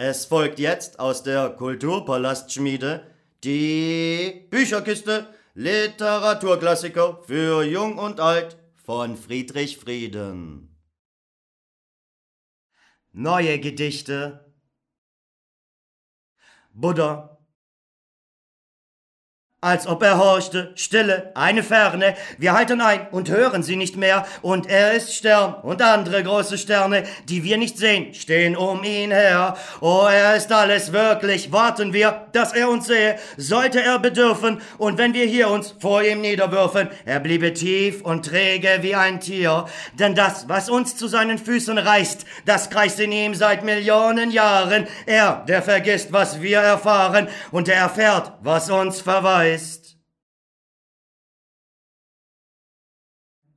Es folgt jetzt aus der Kulturpalastschmiede die Bücherkiste Literaturklassiker für Jung und Alt von Friedrich Frieden. Neue Gedichte Buddha als ob er horchte, Stille, eine Ferne, wir halten ein und hören sie nicht mehr, und er ist Stern, und andere große Sterne, die wir nicht sehen, stehen um ihn her. Oh, er ist alles wirklich, warten wir, dass er uns sehe, sollte er bedürfen, und wenn wir hier uns vor ihm niederwürfen, er bliebe tief und träge wie ein Tier, denn das, was uns zu seinen Füßen reißt, das kreist in ihm seit Millionen Jahren, er, der vergisst, was wir erfahren, und er erfährt, was uns verweist ist.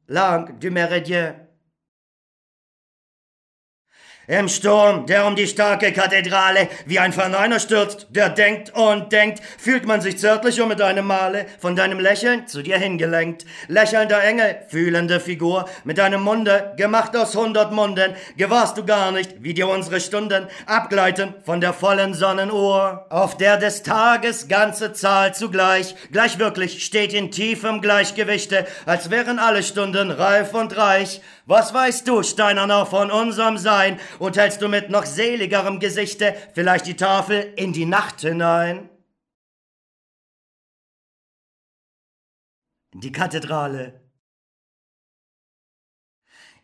Lang du Méridien im Sturm, der um die starke Kathedrale wie ein Verneiner stürzt, der denkt und denkt, fühlt man sich zärtlich um mit einem Male, von deinem Lächeln zu dir hingelenkt. Lächelnder Engel, fühlende Figur, mit deinem Munde, gemacht aus hundert Munden, gewahrst du gar nicht, wie dir unsere Stunden abgleiten von der vollen Sonnenuhr, auf der des Tages ganze Zahl zugleich, gleich wirklich steht in tiefem Gleichgewichte, als wären alle Stunden reif und reich. Was weißt du, Steinerner, von unserem Sein? Und hältst du mit noch seligerem Gesichte vielleicht die Tafel in die Nacht hinein? Die Kathedrale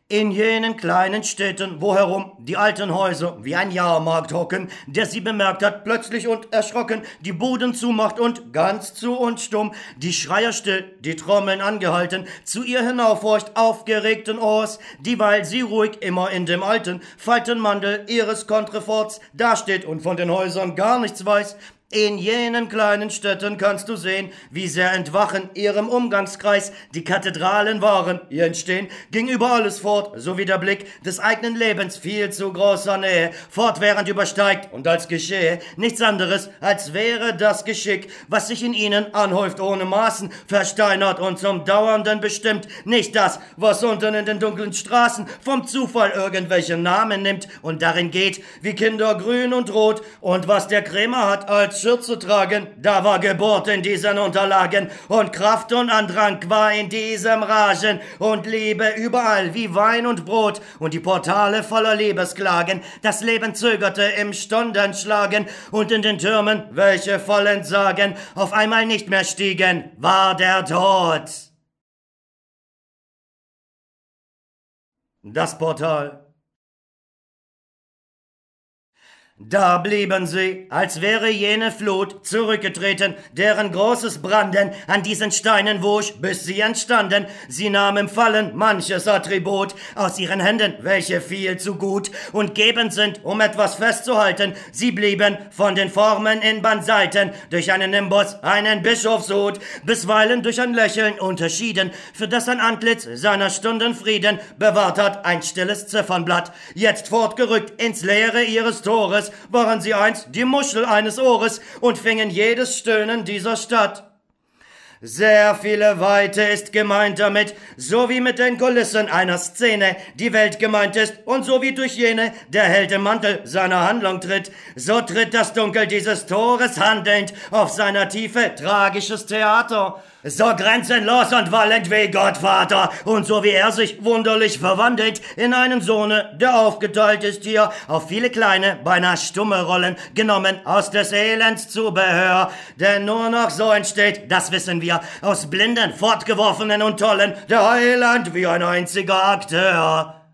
in jenen kleinen Städten, wo herum die alten Häuser wie ein Jahrmarkt hocken, der sie bemerkt hat, plötzlich und erschrocken, die Buden zumacht und ganz zu und stumm, die Schreier still, die Trommeln angehalten, zu ihr hinaufhorcht aufgeregten Ohrs, dieweil sie ruhig immer in dem alten Faltenmandel ihres Kontreforts dasteht und von den Häusern gar nichts weiß, in jenen kleinen Städten kannst du sehen, wie sehr entwachen ihrem Umgangskreis die Kathedralen waren. Ihr Entstehen ging über alles fort, so wie der Blick des eigenen Lebens viel zu großer Nähe fortwährend übersteigt und als geschehe nichts anderes, als wäre das Geschick, was sich in ihnen anhäuft ohne Maßen, versteinert und zum Dauernden bestimmt, nicht das, was unten in den dunklen Straßen vom Zufall irgendwelche Namen nimmt und darin geht, wie Kinder grün und rot und was der Krämer hat als Schürze tragen, da war Geburt in diesen Unterlagen und Kraft und Andrang war in diesem Ragen und Liebe überall wie Wein und Brot und die Portale voller Liebesklagen. Das Leben zögerte im Stundenschlagen und in den Türmen, welche voll Entsagen auf einmal nicht mehr stiegen, war der Tod. Das Portal Da blieben sie, als wäre jene Flut zurückgetreten, deren großes Branden an diesen Steinen wusch, bis sie entstanden. Sie nahm im Fallen manches Attribut aus ihren Händen, welche viel zu gut und gebend sind, um etwas festzuhalten. Sie blieben von den Formen in Bandseiten durch einen Nimbus, einen Bischofshut, bisweilen durch ein Lächeln unterschieden, für das ein Antlitz seiner Stunden Frieden bewahrt hat, ein stilles Ziffernblatt, jetzt fortgerückt ins Leere ihres Tores, waren sie einst die Muschel eines Ohres und fingen jedes Stöhnen dieser Stadt. Sehr viele Weite ist gemeint damit, so wie mit den Kulissen einer Szene die Welt gemeint ist und so wie durch jene der Held im Mantel seiner Handlung tritt, so tritt das Dunkel dieses Tores handelnd auf seiner Tiefe tragisches Theater so grenzenlos und wollend wie Gott Vater und so wie er sich wunderlich verwandelt in einen Sohne, der aufgeteilt ist hier auf viele kleine, beinahe stumme Rollen, genommen aus des Elends Zubehör, denn nur noch so entsteht, das wissen wir, aus blinden, fortgeworfenen und tollen, der Heiland wie ein einziger Akteur.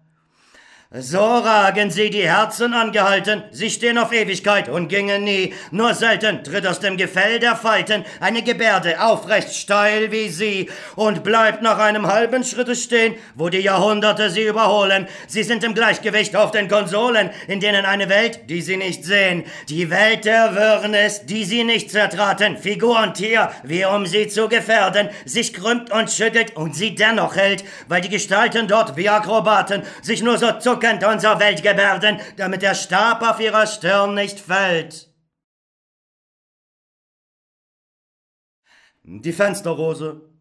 So ragen sie die Herzen angehalten, sie stehen auf Ewigkeit und gingen nie, nur selten tritt aus dem Gefell der Falten eine Gebärde aufrecht steil wie sie und bleibt nach einem halben Schritte stehen, wo die Jahrhunderte sie überholen. Sie sind im Gleichgewicht auf den Konsolen, in denen eine Welt, die sie nicht sehen, die Welt der Wirrnis, die sie nicht zertraten, Figur und Tier, wie um sie zu gefährden, sich krümmt und schüttelt und sie dennoch hält, weil die Gestalten dort wie Akrobaten sich nur so zucken zuckend unser Weltgebärden, damit der Stab auf ihrer Stirn nicht fällt. Die Fensterrose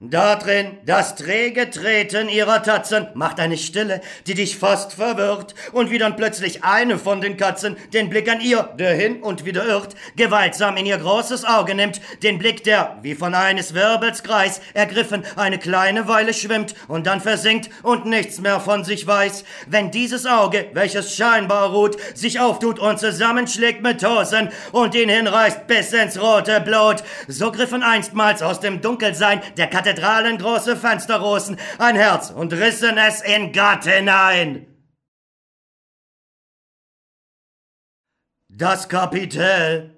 Da drin, das träge Treten ihrer Tatzen macht eine Stille, die dich fast verwirrt, und wie dann plötzlich eine von den Katzen den Blick an ihr, der hin und wieder irrt, gewaltsam in ihr großes Auge nimmt, den Blick, der, wie von eines Wirbels Kreis, ergriffen, eine kleine Weile schwimmt und dann versinkt und nichts mehr von sich weiß. Wenn dieses Auge, welches scheinbar ruht, sich auftut und zusammenschlägt mit Hosen und ihn hinreißt bis ins rote Blut, so griffen einstmals aus dem Dunkelsein der Katte Kathedralen große Fensterrosen ein Herz und rissen es in Gott hinein. Das Kapitel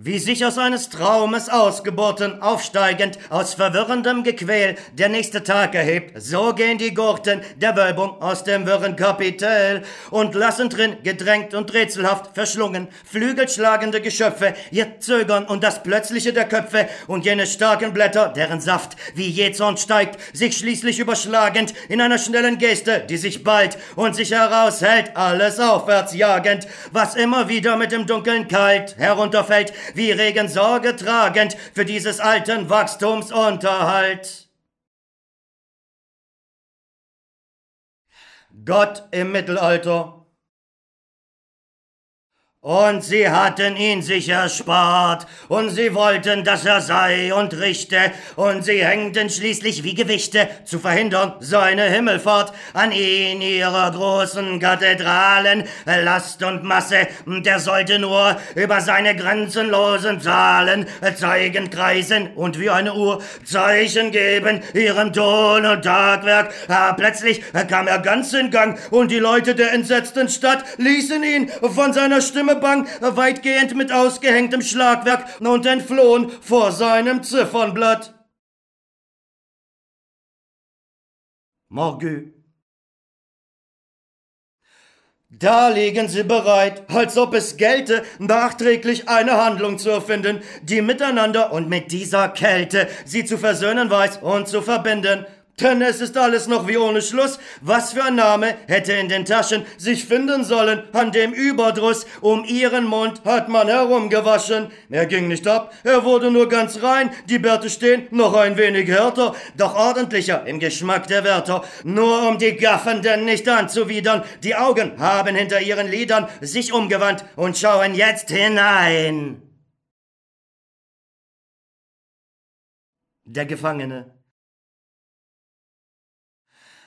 wie sich aus eines Traumes ausgeboten, aufsteigend, aus verwirrendem Gequäl, der nächste Tag erhebt, so gehen die Gurten der Wölbung aus dem wirren Kapitel und lassen drin, gedrängt und rätselhaft, verschlungen, flügelschlagende Geschöpfe, ihr Zögern und das Plötzliche der Köpfe und jene starken Blätter, deren Saft wie Jezorn steigt, sich schließlich überschlagend in einer schnellen Geste, die sich bald und sich heraushält, alles aufwärts jagend, was immer wieder mit dem Dunkeln kalt herunterfällt, wie Regen Sorge tragend für dieses alten Wachstumsunterhalt. Gott im Mittelalter und sie hatten ihn sich erspart, und sie wollten, dass er sei und richte, und sie hängten schließlich wie Gewichte, zu verhindern seine Himmelfahrt, an ihn ihrer großen Kathedralen, Last und Masse, der sollte nur über seine grenzenlosen Zahlen zeigen, kreisen und wie eine Uhr Zeichen geben, ihrem Ton und Tagwerk. Ah, plötzlich kam er ganz in Gang, und die Leute der entsetzten Stadt ließen ihn von seiner Stimme Bang, weitgehend mit ausgehängtem Schlagwerk und entflohen vor seinem Ziffernblatt. Morgue. Da liegen sie bereit, als ob es gelte, nachträglich eine Handlung zu erfinden, die miteinander und mit dieser Kälte sie zu versöhnen weiß und zu verbinden. Denn es ist alles noch wie ohne Schluss. Was für ein Name hätte in den Taschen sich finden sollen, an dem Überdruss um ihren Mund hat man herumgewaschen. Er ging nicht ab, er wurde nur ganz rein, die Bärte stehen noch ein wenig härter, doch ordentlicher im Geschmack der Wärter. Nur um die Gaffenden nicht anzuwidern, die Augen haben hinter ihren Lidern sich umgewandt und schauen jetzt hinein. Der Gefangene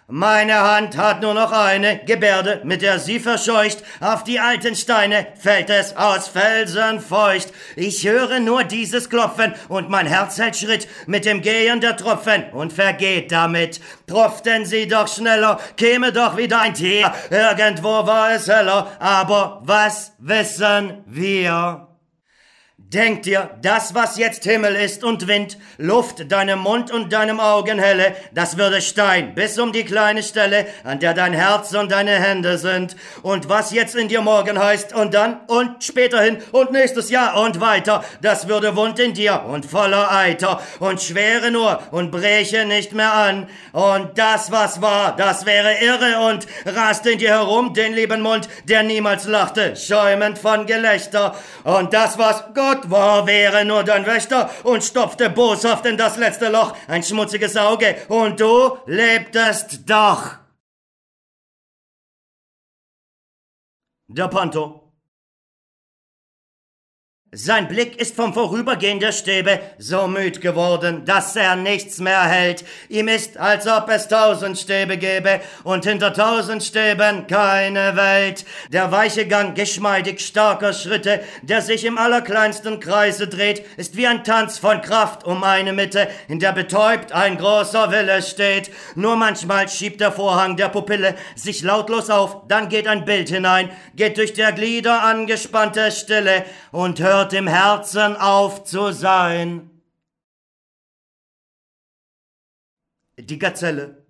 meine Hand hat nur noch eine Gebärde, mit der sie verscheucht. Auf die alten Steine fällt es aus Felsen feucht. Ich höre nur dieses Klopfen und mein Herz hält Schritt mit dem Gehen der Tropfen und vergeht damit. Tropften sie doch schneller, käme doch wieder ein Tier. Irgendwo war es heller, aber was wissen wir? Denk dir, das, was jetzt Himmel ist und Wind, Luft, deinem Mund und deinem Augen helle, das würde Stein bis um die kleine Stelle, an der dein Herz und deine Hände sind. Und was jetzt in dir morgen heißt und dann und späterhin und nächstes Jahr und weiter, das würde Wund in dir und voller Eiter und schwere nur und breche nicht mehr an. Und das, was war, das wäre irre und raste in dir herum den lieben Mund, der niemals lachte, schäumend von Gelächter. Und das, was Gott Gott war, wäre nur dein Wächter und stopfte boshaft in das letzte Loch ein schmutziges Auge, und du lebtest doch. Der Panto. Sein Blick ist vom Vorübergehen der Stäbe so müd geworden, dass er nichts mehr hält. Ihm ist, als ob es tausend Stäbe gäbe und hinter tausend Stäben keine Welt. Der weiche Gang geschmeidig starker Schritte, der sich im allerkleinsten Kreise dreht, ist wie ein Tanz von Kraft um eine Mitte, in der betäubt ein großer Wille steht. Nur manchmal schiebt der Vorhang der Pupille sich lautlos auf, dann geht ein Bild hinein, geht durch der Glieder angespannte Stille und hört hört im Herzen auf zu sein. Die Gazelle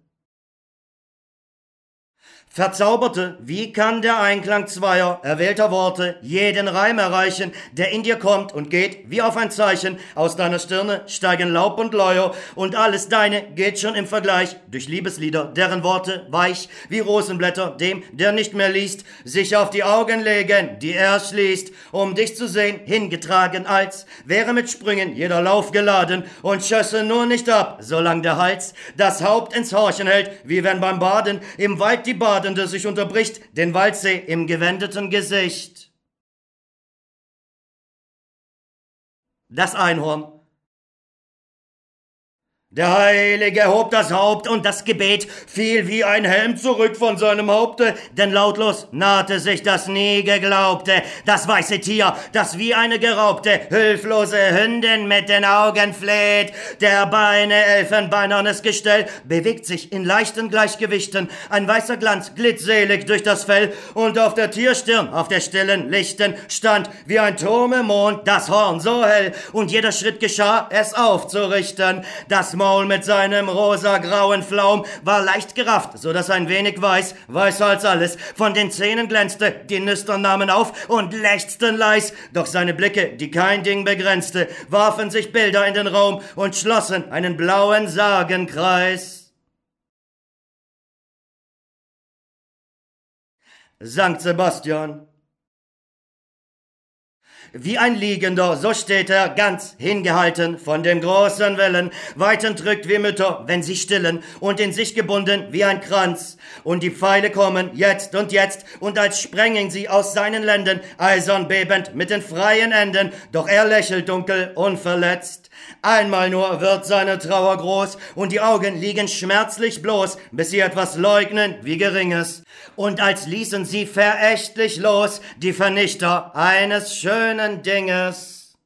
Verzauberte, wie kann der Einklang zweier erwählter Worte jeden Reim erreichen, der in dir kommt und geht wie auf ein Zeichen, aus deiner Stirne steigen Laub und Leuer, und alles deine geht schon im Vergleich durch Liebeslieder, deren Worte weich wie Rosenblätter, dem, der nicht mehr liest, sich auf die Augen legen, die er schließt, um dich zu sehen, hingetragen, als wäre mit Sprüngen jeder Lauf geladen und schösse nur nicht ab, solang der Hals das Haupt ins Horchen hält, wie wenn beim Baden im Wald die Bade Badende sich unterbricht, den Waldsee im gewendeten Gesicht. Das Einhorn der Heilige hob das Haupt und das Gebet fiel wie ein Helm zurück von seinem Haupte, denn lautlos nahte sich das nie geglaubte, das weiße Tier, das wie eine geraubte, hilflose Hündin mit den Augen fleht. Der Beine elfenbeinernes Gestell bewegt sich in leichten Gleichgewichten, ein weißer Glanz glitt selig durch das Fell und auf der Tierstirn, auf der stillen Lichten stand wie ein Turm im Mond das Horn so hell. Und jeder Schritt geschah, es aufzurichten, das Maul mit seinem rosa-grauen Flaum war leicht gerafft, so dass ein wenig weiß, weißer als alles, von den Zähnen glänzte, die Nüstern nahmen auf und lechzten leis, doch seine Blicke, die kein Ding begrenzte, warfen sich Bilder in den Raum und schlossen einen blauen Sagenkreis. Sankt Sebastian, wie ein Liegender, so steht er ganz hingehalten von den großen Wellen, weit entrückt wie Mütter, wenn sie stillen, und in sich gebunden wie ein Kranz. Und die Pfeile kommen jetzt und jetzt, und als sprengen sie aus seinen Lenden, eisern bebend mit den freien Enden, doch er lächelt dunkel, unverletzt. Einmal nur wird seine Trauer groß, und die Augen liegen schmerzlich bloß, bis sie etwas leugnen wie Geringes. Und als ließen sie verächtlich los, die Vernichter eines schönen Dinges.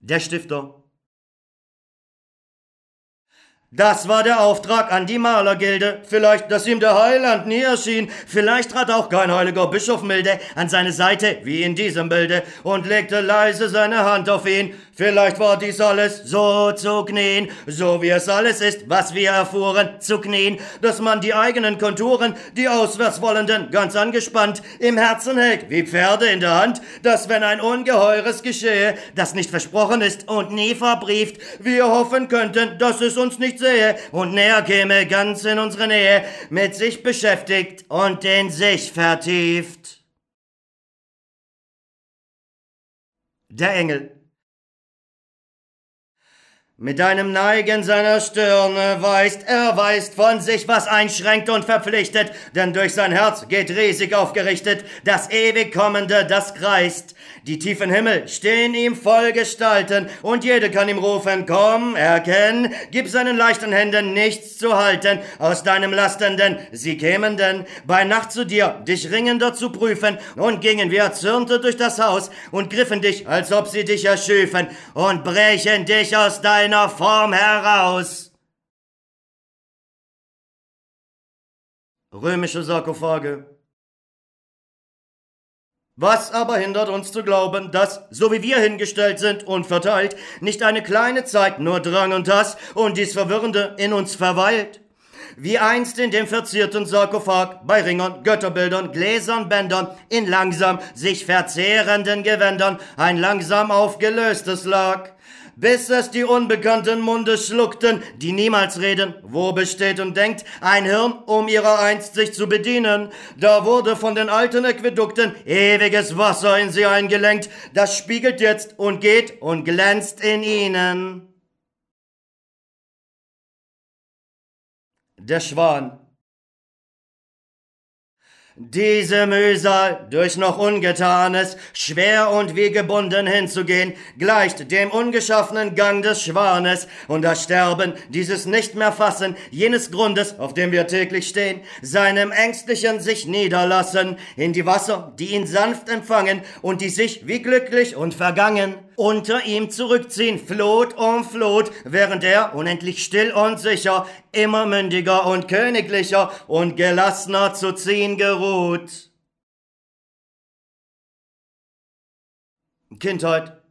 Der Stifter das war der Auftrag an die Malergilde. Vielleicht, dass ihm der Heiland nie erschien. Vielleicht trat auch kein heiliger Bischof milde an seine Seite, wie in diesem Bilde, und legte leise seine Hand auf ihn. Vielleicht war dies alles so zu knien, so wie es alles ist, was wir erfuhren, zu knien, dass man die eigenen Konturen, die Auswärtswollenden, ganz angespannt, im Herzen hält, wie Pferde in der Hand, dass wenn ein Ungeheures geschehe, das nicht versprochen ist und nie verbrieft, wir hoffen könnten, dass es uns nicht sehe und näher käme ganz in unsere Nähe, mit sich beschäftigt und in sich vertieft. Der Engel mit einem Neigen seiner Stirne weist, er weist von sich, was einschränkt und verpflichtet, denn durch sein Herz geht riesig aufgerichtet, das ewig kommende, das kreist. Die tiefen Himmel stehen ihm voll Gestalten, und jede kann ihm rufen, komm, erkenn, gib seinen leichten Händen nichts zu halten, aus deinem Lastenden, sie kämen denn bei Nacht zu dir, dich ringender zu prüfen, und gingen wie erzürnte durch das Haus, und griffen dich, als ob sie dich erschüfen, und brechen dich aus deinem seiner Form heraus. Römische Sarkophage. Was aber hindert uns zu glauben, dass, so wie wir hingestellt sind und verteilt, nicht eine kleine Zeit nur Drang und Hass und dies Verwirrende in uns verweilt? Wie einst in dem verzierten Sarkophag bei Ringern, Götterbildern, Gläsern, Bändern, in langsam sich verzehrenden Gewändern ein langsam aufgelöstes lag bis es die unbekannten Munde schluckten, die niemals reden, wo besteht und denkt ein Hirn, um ihrer einst sich zu bedienen. Da wurde von den alten Äquädukten ewiges Wasser in sie eingelenkt, das spiegelt jetzt und geht und glänzt in ihnen. Der Schwan diese Mühsal, durch noch Ungetanes, schwer und wie gebunden hinzugehen, gleicht dem ungeschaffenen Gang des Schwanes, und das Sterben, dieses nicht mehr fassen, jenes Grundes, auf dem wir täglich stehen, seinem ängstlichen sich niederlassen, in die Wasser, die ihn sanft empfangen, und die sich wie glücklich und vergangen, unter ihm zurückziehen, Flot um Flot, während er, unendlich still und sicher, immer mündiger und königlicher und gelassener zu ziehen geruht. Kindheit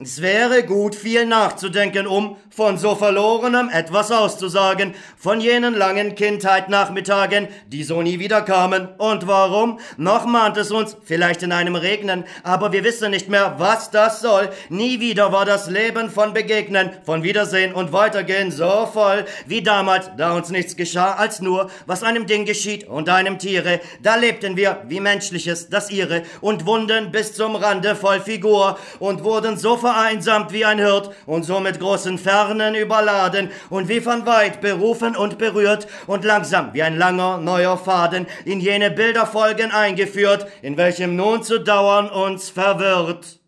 Es wäre gut, viel nachzudenken, um von so Verlorenem etwas auszusagen, von jenen langen Kindheit-Nachmittagen, die so nie wieder kamen. Und warum? Noch mahnt es uns, vielleicht in einem Regnen, aber wir wissen nicht mehr, was das soll. Nie wieder war das Leben von Begegnen, von Wiedersehen und Weitergehen so voll, wie damals, da uns nichts geschah, als nur, was einem Ding geschieht und einem Tiere. Da lebten wir, wie Menschliches, das ihre, und wunden bis zum Rande voll Figur und wurden so vereinsamt wie ein Hirt und so mit großen Fernen überladen und wie von weit berufen und berührt und langsam wie ein langer neuer Faden in jene Bilderfolgen eingeführt, in welchem nun zu dauern uns verwirrt.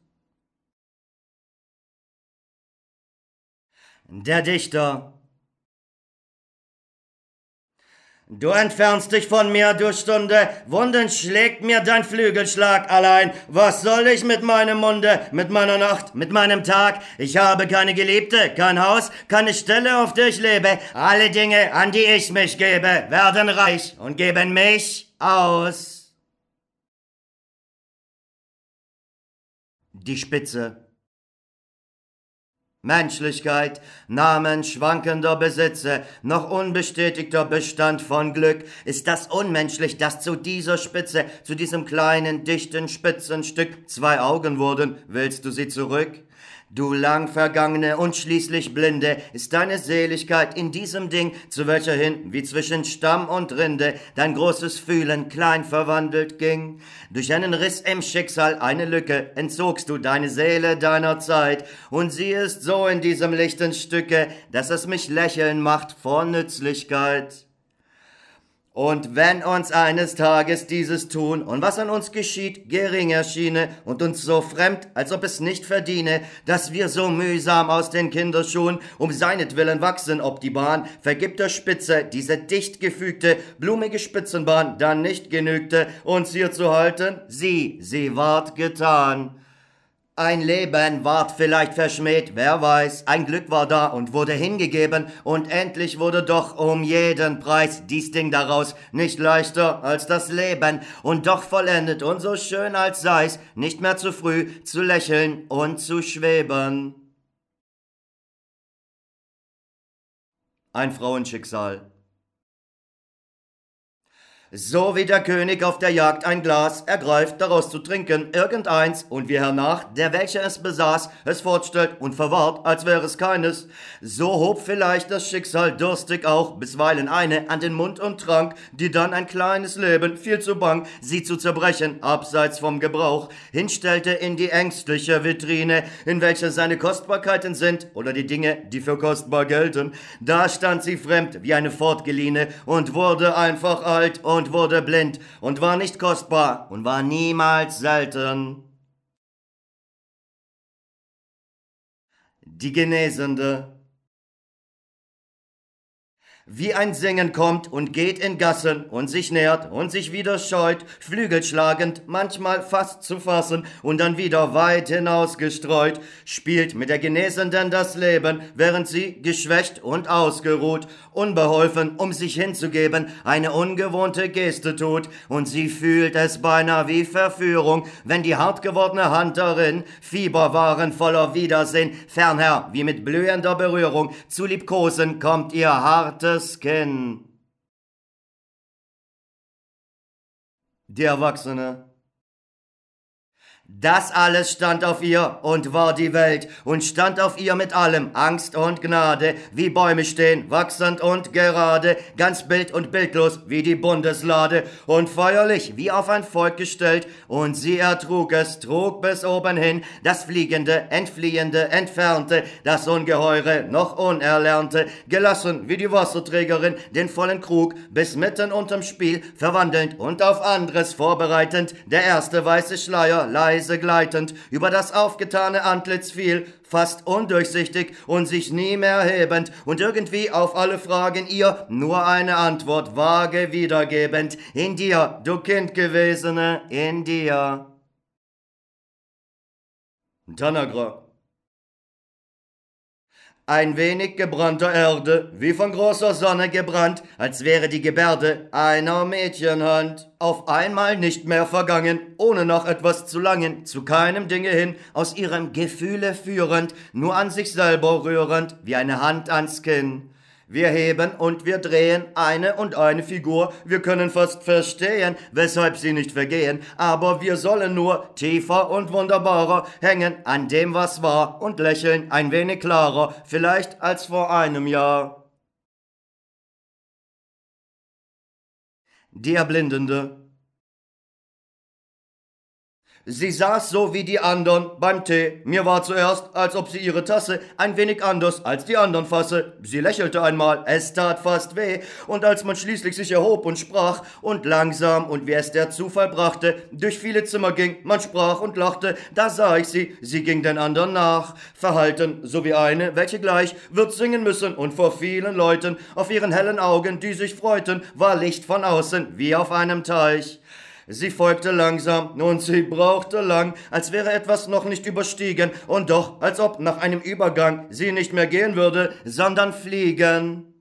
Der Dichter Du entfernst dich von mir, du Stunde, Wunden schlägt mir dein Flügelschlag allein. Was soll ich mit meinem Munde, mit meiner Nacht, mit meinem Tag? Ich habe keine Geliebte, kein Haus, keine Stelle, auf der ich lebe. Alle Dinge, an die ich mich gebe, werden reich und geben mich aus. Die Spitze Menschlichkeit, Namen schwankender Besitze, noch unbestätigter Bestand von Glück, ist das unmenschlich, dass zu dieser Spitze, zu diesem kleinen, dichten Spitzenstück zwei Augen wurden, willst du sie zurück? Du lang vergangene und schließlich blinde, ist deine Seligkeit in diesem Ding, zu welcher hin, wie zwischen Stamm und Rinde, dein großes Fühlen klein verwandelt ging. Durch einen Riss im Schicksal, eine Lücke, entzogst du deine Seele deiner Zeit, und sie ist so in diesem lichten Stücke, dass es mich lächeln macht vor Nützlichkeit. Und wenn uns eines Tages dieses tun und was an uns geschieht, gering erschiene und uns so fremd, als ob es nicht verdiene, dass wir so mühsam aus den Kinderschuhen um seinetwillen wachsen, ob die Bahn vergibter Spitze, diese dicht gefügte, blumige Spitzenbahn dann nicht genügte, uns hier zu halten, sie, sie ward getan. Ein Leben ward vielleicht verschmäht, wer weiß, ein Glück war da und wurde hingegeben, und endlich wurde doch um jeden Preis dies Ding daraus. Nicht leichter als das Leben, und doch vollendet und so schön als sei's, nicht mehr zu früh zu lächeln und zu schweben. Ein Frauenschicksal so wie der König auf der Jagd ein Glas ergreift, daraus zu trinken, irgendeins, und wie hernach, der welcher es besaß, es fortstellt und verwahrt, als wäre es keines, so hob vielleicht das Schicksal durstig auch bisweilen eine an den Mund und trank, die dann ein kleines Leben, viel zu bang, sie zu zerbrechen, abseits vom Gebrauch, hinstellte in die ängstliche Vitrine, in welcher seine Kostbarkeiten sind, oder die Dinge, die für kostbar gelten, da stand sie fremd wie eine fortgeliehene und wurde einfach alt und und wurde blind und war nicht kostbar und war niemals selten. Die Genesende wie ein Singen kommt und geht in Gassen und sich nährt und sich wieder scheut, flügelschlagend, manchmal fast zu fassen und dann wieder weit hinausgestreut, spielt mit der Genesenden das Leben, während sie, geschwächt und ausgeruht, unbeholfen, um sich hinzugeben, eine ungewohnte Geste tut, und sie fühlt es beinahe wie Verführung, wenn die hart gewordene Hand darin, Fieberwaren voller Wiedersehen, fernher, wie mit blühender Berührung, zu liebkosen kommt ihr hartes Skin. Die Erwachsene das alles stand auf ihr und war die Welt und stand auf ihr mit allem. Angst und Gnade, wie Bäume stehen, wachsend und gerade, ganz bild und bildlos wie die Bundeslade und feierlich wie auf ein Volk gestellt. Und sie ertrug es, trug bis oben hin das Fliegende, Entfliehende, Entfernte, das Ungeheure, noch Unerlernte, gelassen wie die Wasserträgerin den vollen Krug bis mitten unterm Spiel verwandelnd und auf anderes vorbereitend, der erste weiße Schleier leise leise gleitend über das aufgetane Antlitz fiel, fast undurchsichtig und sich nie mehr hebend und irgendwie auf alle Fragen ihr nur eine Antwort vage wiedergebend. In dir, du Kind gewesene, in dir. Tanagra ein wenig gebrannter Erde, wie von großer Sonne gebrannt, als wäre die Gebärde einer Mädchenhand. Auf einmal nicht mehr vergangen, ohne noch etwas zu langen, zu keinem Dinge hin, aus ihrem Gefühle führend, nur an sich selber rührend, wie eine Hand ans Kinn. Wir heben und wir drehen eine und eine Figur, wir können fast verstehen, weshalb sie nicht vergehen, aber wir sollen nur tiefer und wunderbarer hängen an dem, was war, und lächeln ein wenig klarer, vielleicht als vor einem Jahr. Die Erblindende Sie saß so wie die andern beim Tee. Mir war zuerst, als ob sie ihre Tasse ein wenig anders als die andern fasse. Sie lächelte einmal, es tat fast weh. Und als man schließlich sich erhob und sprach und langsam und wie es der Zufall brachte, durch viele Zimmer ging, man sprach und lachte, da sah ich sie, sie ging den andern nach. Verhalten, so wie eine, welche gleich wird singen müssen und vor vielen Leuten auf ihren hellen Augen, die sich freuten, war Licht von außen wie auf einem Teich. Sie folgte langsam, und sie brauchte lang, als wäre etwas noch nicht überstiegen, und doch, als ob nach einem Übergang sie nicht mehr gehen würde, sondern fliegen.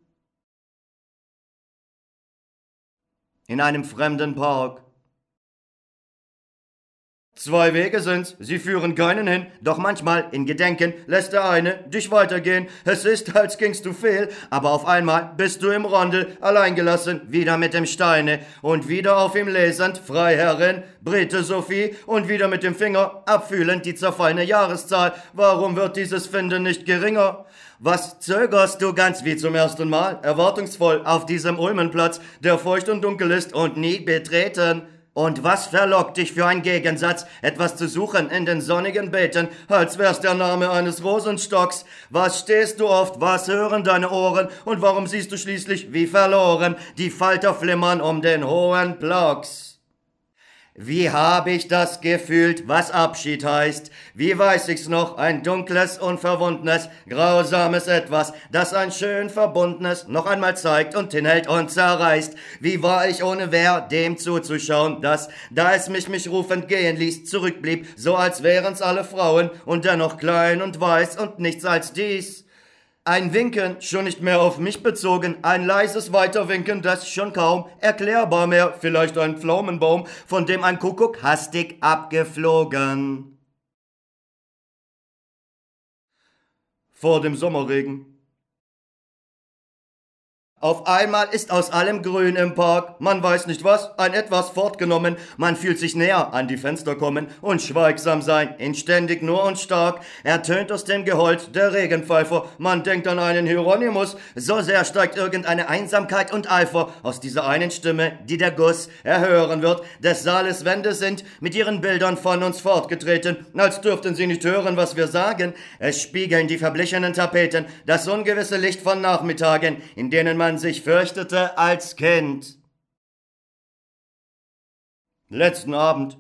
In einem fremden Park. Zwei Wege sind's, sie führen keinen hin, doch manchmal in Gedenken lässt der eine dich weitergehen. Es ist, als gingst du fehl, aber auf einmal bist du im Rondel, allein gelassen, wieder mit dem Steine und wieder auf ihm lesend, Freiherrin, Brite Sophie und wieder mit dem Finger abfühlend die zerfallene Jahreszahl. Warum wird dieses Finden nicht geringer? Was zögerst du ganz wie zum ersten Mal, erwartungsvoll auf diesem Ulmenplatz, der feucht und dunkel ist und nie betreten? Und was verlockt dich für ein Gegensatz, etwas zu suchen in den sonnigen Beeten, als wär's der Name eines Rosenstocks? Was stehst du oft, was hören deine Ohren, und warum siehst du schließlich wie verloren? Die Falter flimmern um den hohen Blocks? Wie hab ich das gefühlt, was Abschied heißt? Wie weiß ich's noch, ein dunkles, unverwundnes, grausames Etwas, das ein schön verbundenes noch einmal zeigt und hinhält und zerreißt. Wie war ich ohne wer, dem zuzuschauen, dass, da es mich mich rufend gehen ließ, zurückblieb, so als wären's alle Frauen und dennoch klein und weiß und nichts als dies. Ein Winken, schon nicht mehr auf mich bezogen, ein leises Weiterwinken, das schon kaum erklärbar mehr, vielleicht ein Pflaumenbaum, von dem ein Kuckuck hastig abgeflogen. Vor dem Sommerregen auf einmal ist aus allem Grün im Park, man weiß nicht was, ein etwas fortgenommen, man fühlt sich näher an die Fenster kommen und schweigsam sein, inständig nur und stark, ertönt aus dem Geheult der Regenpfeifer, man denkt an einen Hieronymus, so sehr steigt irgendeine Einsamkeit und Eifer aus dieser einen Stimme, die der Guss erhören wird, des Saales Wände sind mit ihren Bildern von uns fortgetreten, als dürften sie nicht hören, was wir sagen, es spiegeln die verblichenen Tapeten, das ungewisse Licht von Nachmittagen, in denen man man sich fürchtete als Kind. Letzten Abend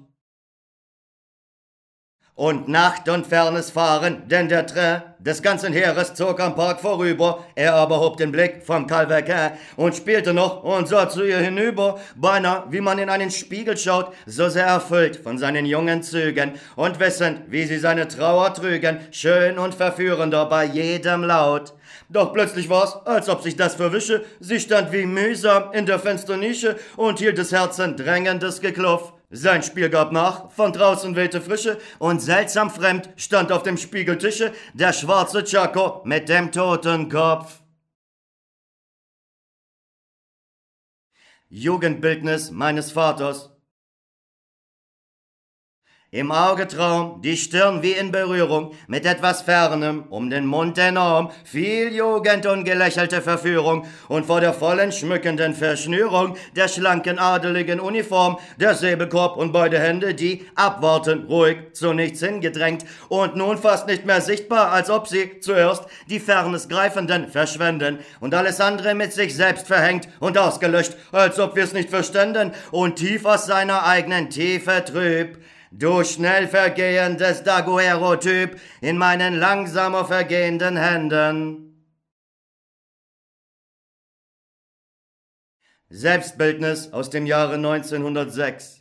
und Nacht und fernes Fahren, denn der Train des ganzen Heeres zog am Park vorüber, er aber hob den Blick vom Calvaquin und spielte noch und sah zu ihr hinüber, beinahe wie man in einen Spiegel schaut, so sehr erfüllt von seinen jungen Zügen und wissend, wie sie seine Trauer trügen, schön und verführender bei jedem Laut. Doch plötzlich war's, als ob sich das verwische, sie stand wie mühsam in der Fensternische und hielt des Herzen drängendes Gekluff. Sein Spiel gab nach, von draußen wehte Frische und seltsam fremd stand auf dem Spiegeltische der schwarze Chaco mit dem toten Kopf. Jugendbildnis meines Vaters im Augetraum, die Stirn wie in Berührung, mit etwas Fernem, um den Mund enorm, viel Jugend und gelächelte Verführung, und vor der vollen schmückenden Verschnürung der schlanken adeligen Uniform, der Säbelkorb und beide Hände, die abwarten, ruhig, zu nichts hingedrängt, und nun fast nicht mehr sichtbar, als ob sie zuerst die Fernes Greifenden verschwenden, und alles andere mit sich selbst verhängt und ausgelöscht, als ob wir's nicht verständen, und tief aus seiner eigenen Tiefe trüb, du schnell vergehendes Daguerreotyp in meinen langsamer vergehenden Händen. Selbstbildnis aus dem Jahre 1906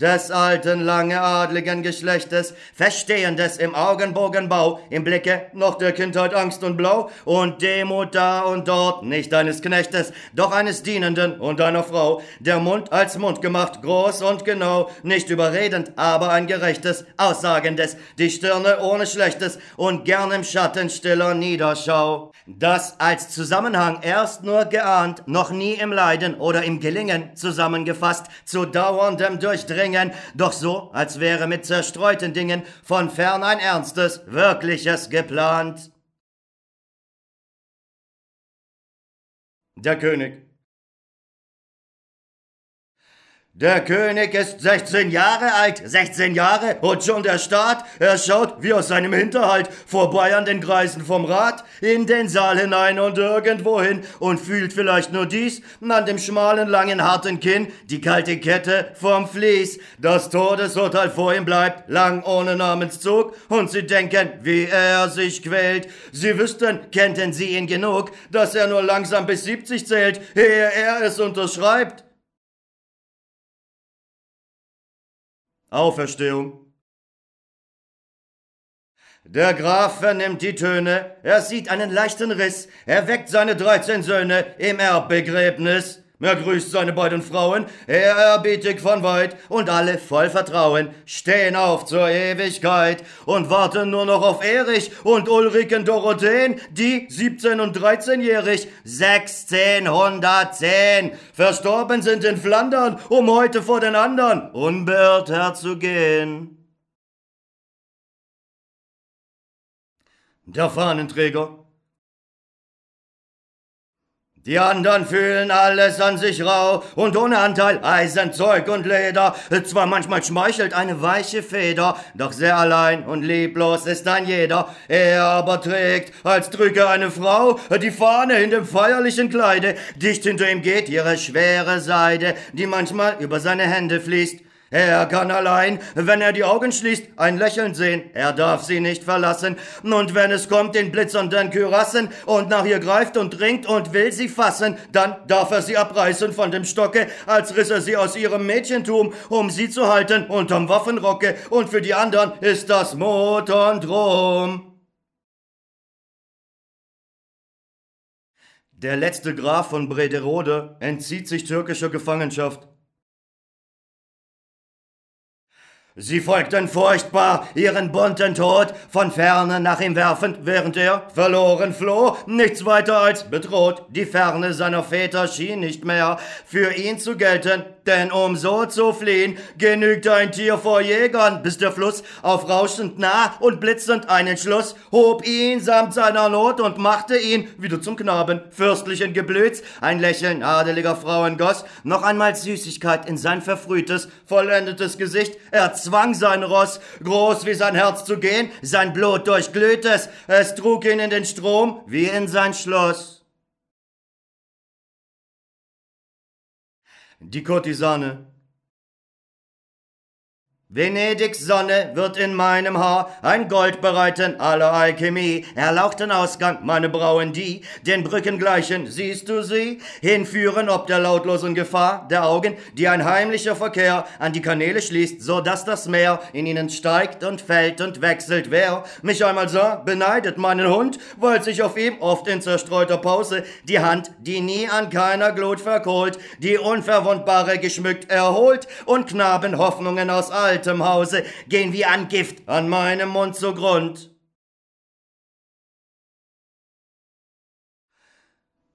des alten lange adligen Geschlechtes, Verstehendes im Augenbogenbau, im Blicke noch der Kindheit Angst und Blau und Demut da und dort, nicht eines Knechtes, doch eines Dienenden und einer Frau, der Mund als Mund gemacht, groß und genau, nicht überredend, aber ein gerechtes, aussagendes, die Stirne ohne Schlechtes und gern im Schatten stiller Niederschau. Das als Zusammenhang erst nur geahnt, noch nie im Leiden oder im Gelingen zusammengefasst, zu dauerndem Durchdringen Dingen, doch so, als wäre mit zerstreuten Dingen von fern ein Ernstes, Wirkliches geplant. Der König Der König ist 16 Jahre alt, 16 Jahre, und schon der Staat, er schaut wie aus seinem Hinterhalt vorbei an den Kreisen vom Rat, in den Saal hinein und irgendwohin und fühlt vielleicht nur dies, an dem schmalen, langen, harten Kinn, die kalte Kette vom Vlies, das Todesurteil vor ihm bleibt, lang ohne Namenszug, und sie denken, wie er sich quält. Sie wüssten, kennten sie ihn genug, dass er nur langsam bis 70 zählt, ehe er es unterschreibt. Auferstehung. Der Graf vernimmt die Töne, er sieht einen leichten Riss, er weckt seine dreizehn Söhne im Erbbegräbnis. Er grüßt seine beiden Frauen, ehrerbietig von weit, und alle voll Vertrauen stehen auf zur Ewigkeit und warten nur noch auf Erich und Ulriken Dorotheen, die 17 und 13-jährig 1610 verstorben sind in Flandern, um heute vor den anderen unbeirrt herzugehen. Der Fahnenträger die anderen fühlen alles an sich rau und ohne Anteil Eisen, Zeug und Leder. Zwar manchmal schmeichelt eine weiche Feder, doch sehr allein und lieblos ist ein jeder. Er aber trägt, als drücke eine Frau, die Fahne in dem feierlichen Kleide. Dicht hinter ihm geht ihre schwere Seide, die manchmal über seine Hände fließt. Er kann allein, wenn er die Augen schließt, ein Lächeln sehen. Er darf sie nicht verlassen. Und wenn es kommt in blitzernden Kürassen und nach ihr greift und dringt und will sie fassen, dann darf er sie abreißen von dem Stocke, als riss er sie aus ihrem Mädchentum, um sie zu halten unterm Waffenrocke. Und für die anderen ist das Mut und Ruhm. Der letzte Graf von Brederode entzieht sich türkischer Gefangenschaft. Sie folgten furchtbar ihren bunten Tod, von ferne nach ihm werfend, während er verloren floh, nichts weiter als bedroht. Die Ferne seiner Väter schien nicht mehr für ihn zu gelten, denn um so zu fliehen, genügt ein Tier vor Jägern, bis der Fluss aufrauschend nah und blitzend einen Schluss hob ihn samt seiner Not und machte ihn wieder zum Knaben fürstlichen Geblüts. Ein Lächeln adeliger Frauen goss noch einmal Süßigkeit in sein verfrühtes, vollendetes Gesicht. Er zwang sein Ross, groß wie sein Herz zu gehen, sein Blut durchglüht es, es trug ihn in den Strom wie in sein Schloss. Die Kurtisane. Venedigs Sonne wird in meinem Haar ein Gold bereiten aller Alchemie, erlauchten Ausgang meine Brauen die, den Brücken gleichen, siehst du sie, hinführen ob der lautlosen Gefahr der Augen, die ein heimlicher Verkehr an die Kanäle schließt, so dass das Meer in ihnen steigt und fällt und wechselt. Wer mich einmal sah, beneidet meinen Hund, weil sich auf ihm oft in zerstreuter Pause die Hand, die nie an keiner Glut verkohlt, die unverwundbare geschmückt erholt und Knaben Hoffnungen aus altem Hause. Gehen wie an Gift an meinem Mund zugrund.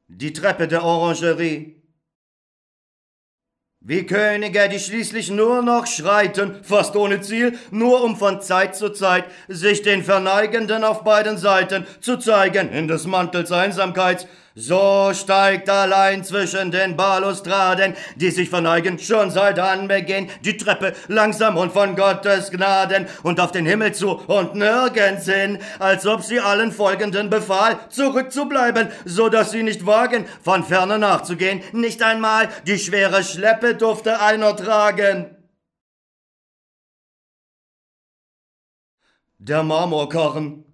Die Treppe der Orangerie. Wie Könige, die schließlich nur noch schreiten, fast ohne Ziel, nur um von Zeit zu Zeit sich den Verneigenden auf beiden Seiten zu zeigen in des Mantels Einsamkeit, so steigt allein zwischen den Balustraden, die sich verneigen, schon seit Anbeginn, die Treppe langsam und von Gottes Gnaden und auf den Himmel zu und nirgends hin, als ob sie allen Folgenden befahl, zurückzubleiben, so dass sie nicht wagen, von ferne nachzugehen, nicht einmal die schwere Schleppe durfte einer tragen. Der Marmorkarren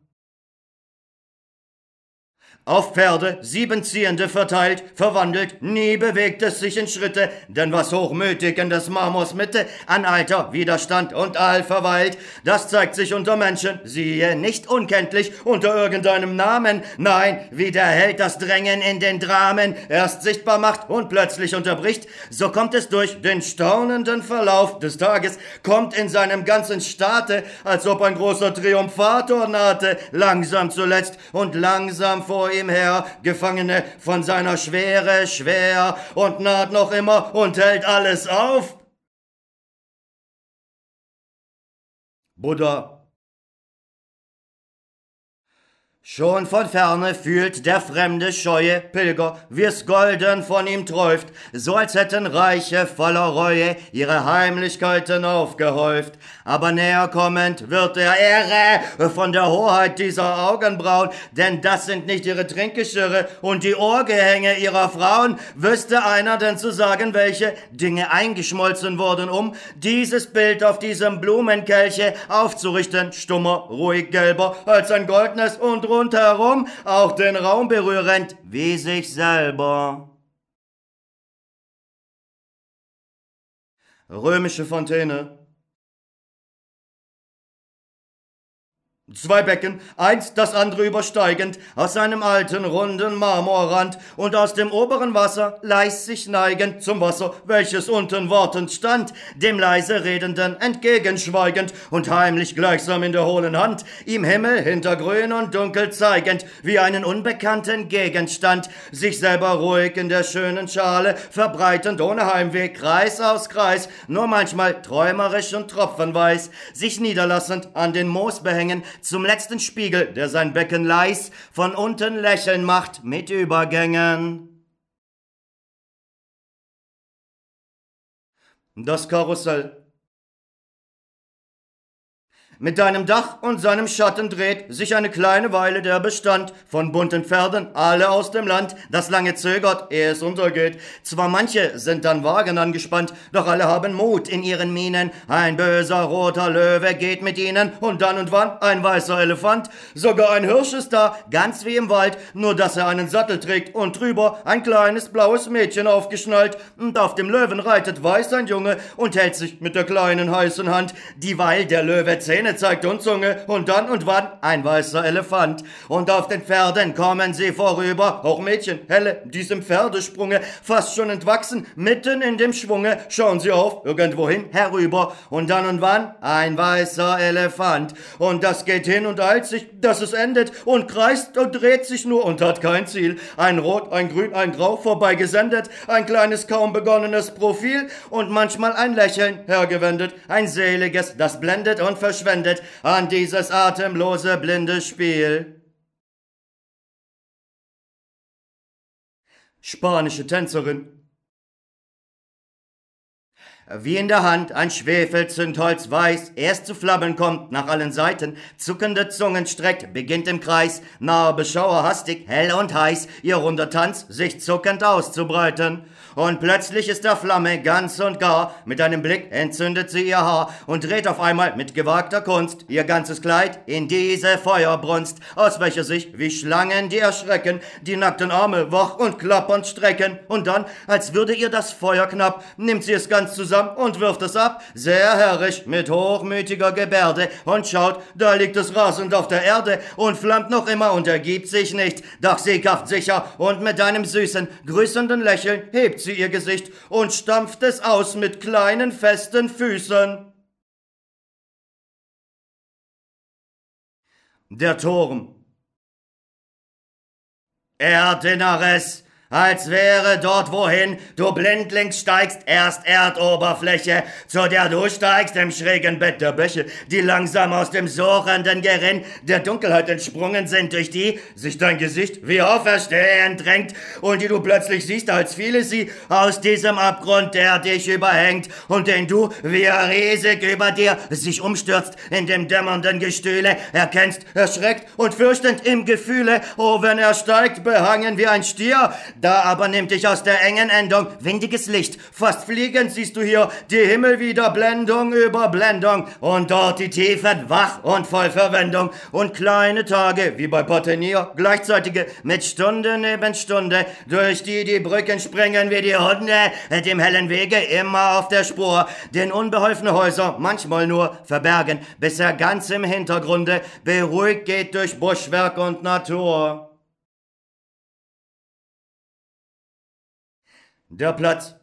auf Pferde, sieben Ziehende verteilt, verwandelt, nie bewegt es sich in Schritte, denn was hochmütig in des Marmors Mitte an Alter, Widerstand und All verweilt, das zeigt sich unter Menschen, siehe, nicht unkenntlich unter irgendeinem Namen, nein, wie der Held das Drängen in den Dramen erst sichtbar macht und plötzlich unterbricht, so kommt es durch den staunenden Verlauf des Tages, kommt in seinem ganzen Staate, als ob ein großer Triumphator nahte, langsam zuletzt und langsam vor ihm her, Gefangene von seiner Schwere schwer und naht noch immer und hält alles auf. Buddha Schon von ferne fühlt der fremde scheue Pilger, wie's golden von ihm träuft, so als hätten Reiche voller Reue ihre Heimlichkeiten aufgehäuft. Aber näher kommend wird er Ehre von der Hoheit dieser Augenbrauen, denn das sind nicht ihre Trinkgeschirre und die Ohrgehänge ihrer Frauen. Wüsste einer denn zu sagen, welche Dinge eingeschmolzen wurden, um dieses Bild auf diesem Blumenkelche aufzurichten, stummer, ruhig gelber als ein goldnes und rundherum, auch den Raum berührend wie sich selber. Römische Fontäne Zwei Becken, eins das andere übersteigend, aus einem alten runden Marmorrand und aus dem oberen Wasser leis sich neigend zum Wasser, welches unten wartend stand, dem leise Redenden entgegenschweigend und heimlich gleichsam in der hohlen Hand, ihm Himmel hinter grün und dunkel zeigend, wie einen unbekannten Gegenstand, sich selber ruhig in der schönen Schale, verbreitend ohne Heimweg, Kreis aus Kreis, nur manchmal träumerisch und tropfenweis, sich niederlassend an den Moos behängen, zum letzten Spiegel, der sein Becken leis, von unten lächeln macht mit Übergängen. Das Karussell mit deinem Dach und seinem Schatten dreht sich eine kleine Weile der Bestand von bunten Pferden, alle aus dem Land, das lange zögert, ehe es untergeht. Zwar manche sind an Wagen angespannt, doch alle haben Mut in ihren Mienen. Ein böser roter Löwe geht mit ihnen und dann und wann ein weißer Elefant. Sogar ein Hirsch ist da, ganz wie im Wald, nur dass er einen Sattel trägt und drüber ein kleines blaues Mädchen aufgeschnallt. Und auf dem Löwen reitet weiß ein Junge und hält sich mit der kleinen heißen Hand, dieweil der Löwe Zähne Zähne zeigt und Zunge und dann und wann ein weißer Elefant. Und auf den Pferden kommen sie vorüber, auch Mädchen, helle, diesem Pferdesprunge, fast schon entwachsen, mitten in dem Schwunge, schauen sie auf, irgendwohin herüber und dann und wann ein weißer Elefant. Und das geht hin und eilt sich, dass es endet und kreist und dreht sich nur und hat kein Ziel. Ein Rot, ein Grün, ein Grau vorbeigesendet, ein kleines kaum begonnenes Profil und manchmal ein Lächeln hergewendet, ein seliges, das blendet und verschwendet wendet an dieses atemlose blinde Spiel. Spanische Tänzerin wie in der Hand ein Schwefelzündholz weiß, erst zu Flammen kommt, nach allen Seiten, zuckende Zungen streckt, beginnt im Kreis, nahe Beschauer hastig, hell und heiß, ihr runder Tanz sich zuckend auszubreiten. Und plötzlich ist der Flamme ganz und gar, mit einem Blick entzündet sie ihr Haar und dreht auf einmal mit gewagter Kunst ihr ganzes Kleid in diese Feuerbrunst, aus welcher sich, wie Schlangen, die erschrecken, die nackten Arme wach und klappernd strecken, und dann, als würde ihr das Feuer knapp, nimmt sie es ganz zusammen, und wirft es ab, sehr herrisch, mit hochmütiger Gebärde, und schaut, da liegt es rasend auf der Erde und flammt noch immer und ergibt sich nicht, doch sieghaft sicher, und mit einem süßen, grüßenden Lächeln hebt sie ihr Gesicht und stampft es aus mit kleinen, festen Füßen. Der Turm. Erdinneres, als wäre dort wohin du blindlings steigst, erst Erdoberfläche, zu der du steigst im schrägen Bett der Bäche, die langsam aus dem suchenden Gerinn der Dunkelheit entsprungen sind, durch die sich dein Gesicht wie auferstehend drängt und die du plötzlich siehst, als fiele sie aus diesem Abgrund, der dich überhängt und den du, wie riesig über dir sich umstürzt in dem dämmernden Gestühle, erkennst, erschreckt und fürchtend im Gefühle, oh, wenn er steigt, behangen wie ein Stier, Da aber nimmt dich aus der engen Endung windiges Licht. Fast fliegend siehst du hier die Himmel wieder Blendung über Blendung. Und dort die Tiefen wach und voll Verwendung. Und kleine Tage, wie bei Potenier, gleichzeitige mit Stunde neben Stunde, durch die die Brücken springen wie die Hunde, dem hellen Wege immer auf der Spur, den unbeholfene Häuser manchmal nur verbergen, bis er ganz im Hintergrunde beruhigt geht durch Buschwerk und Natur. Der Platz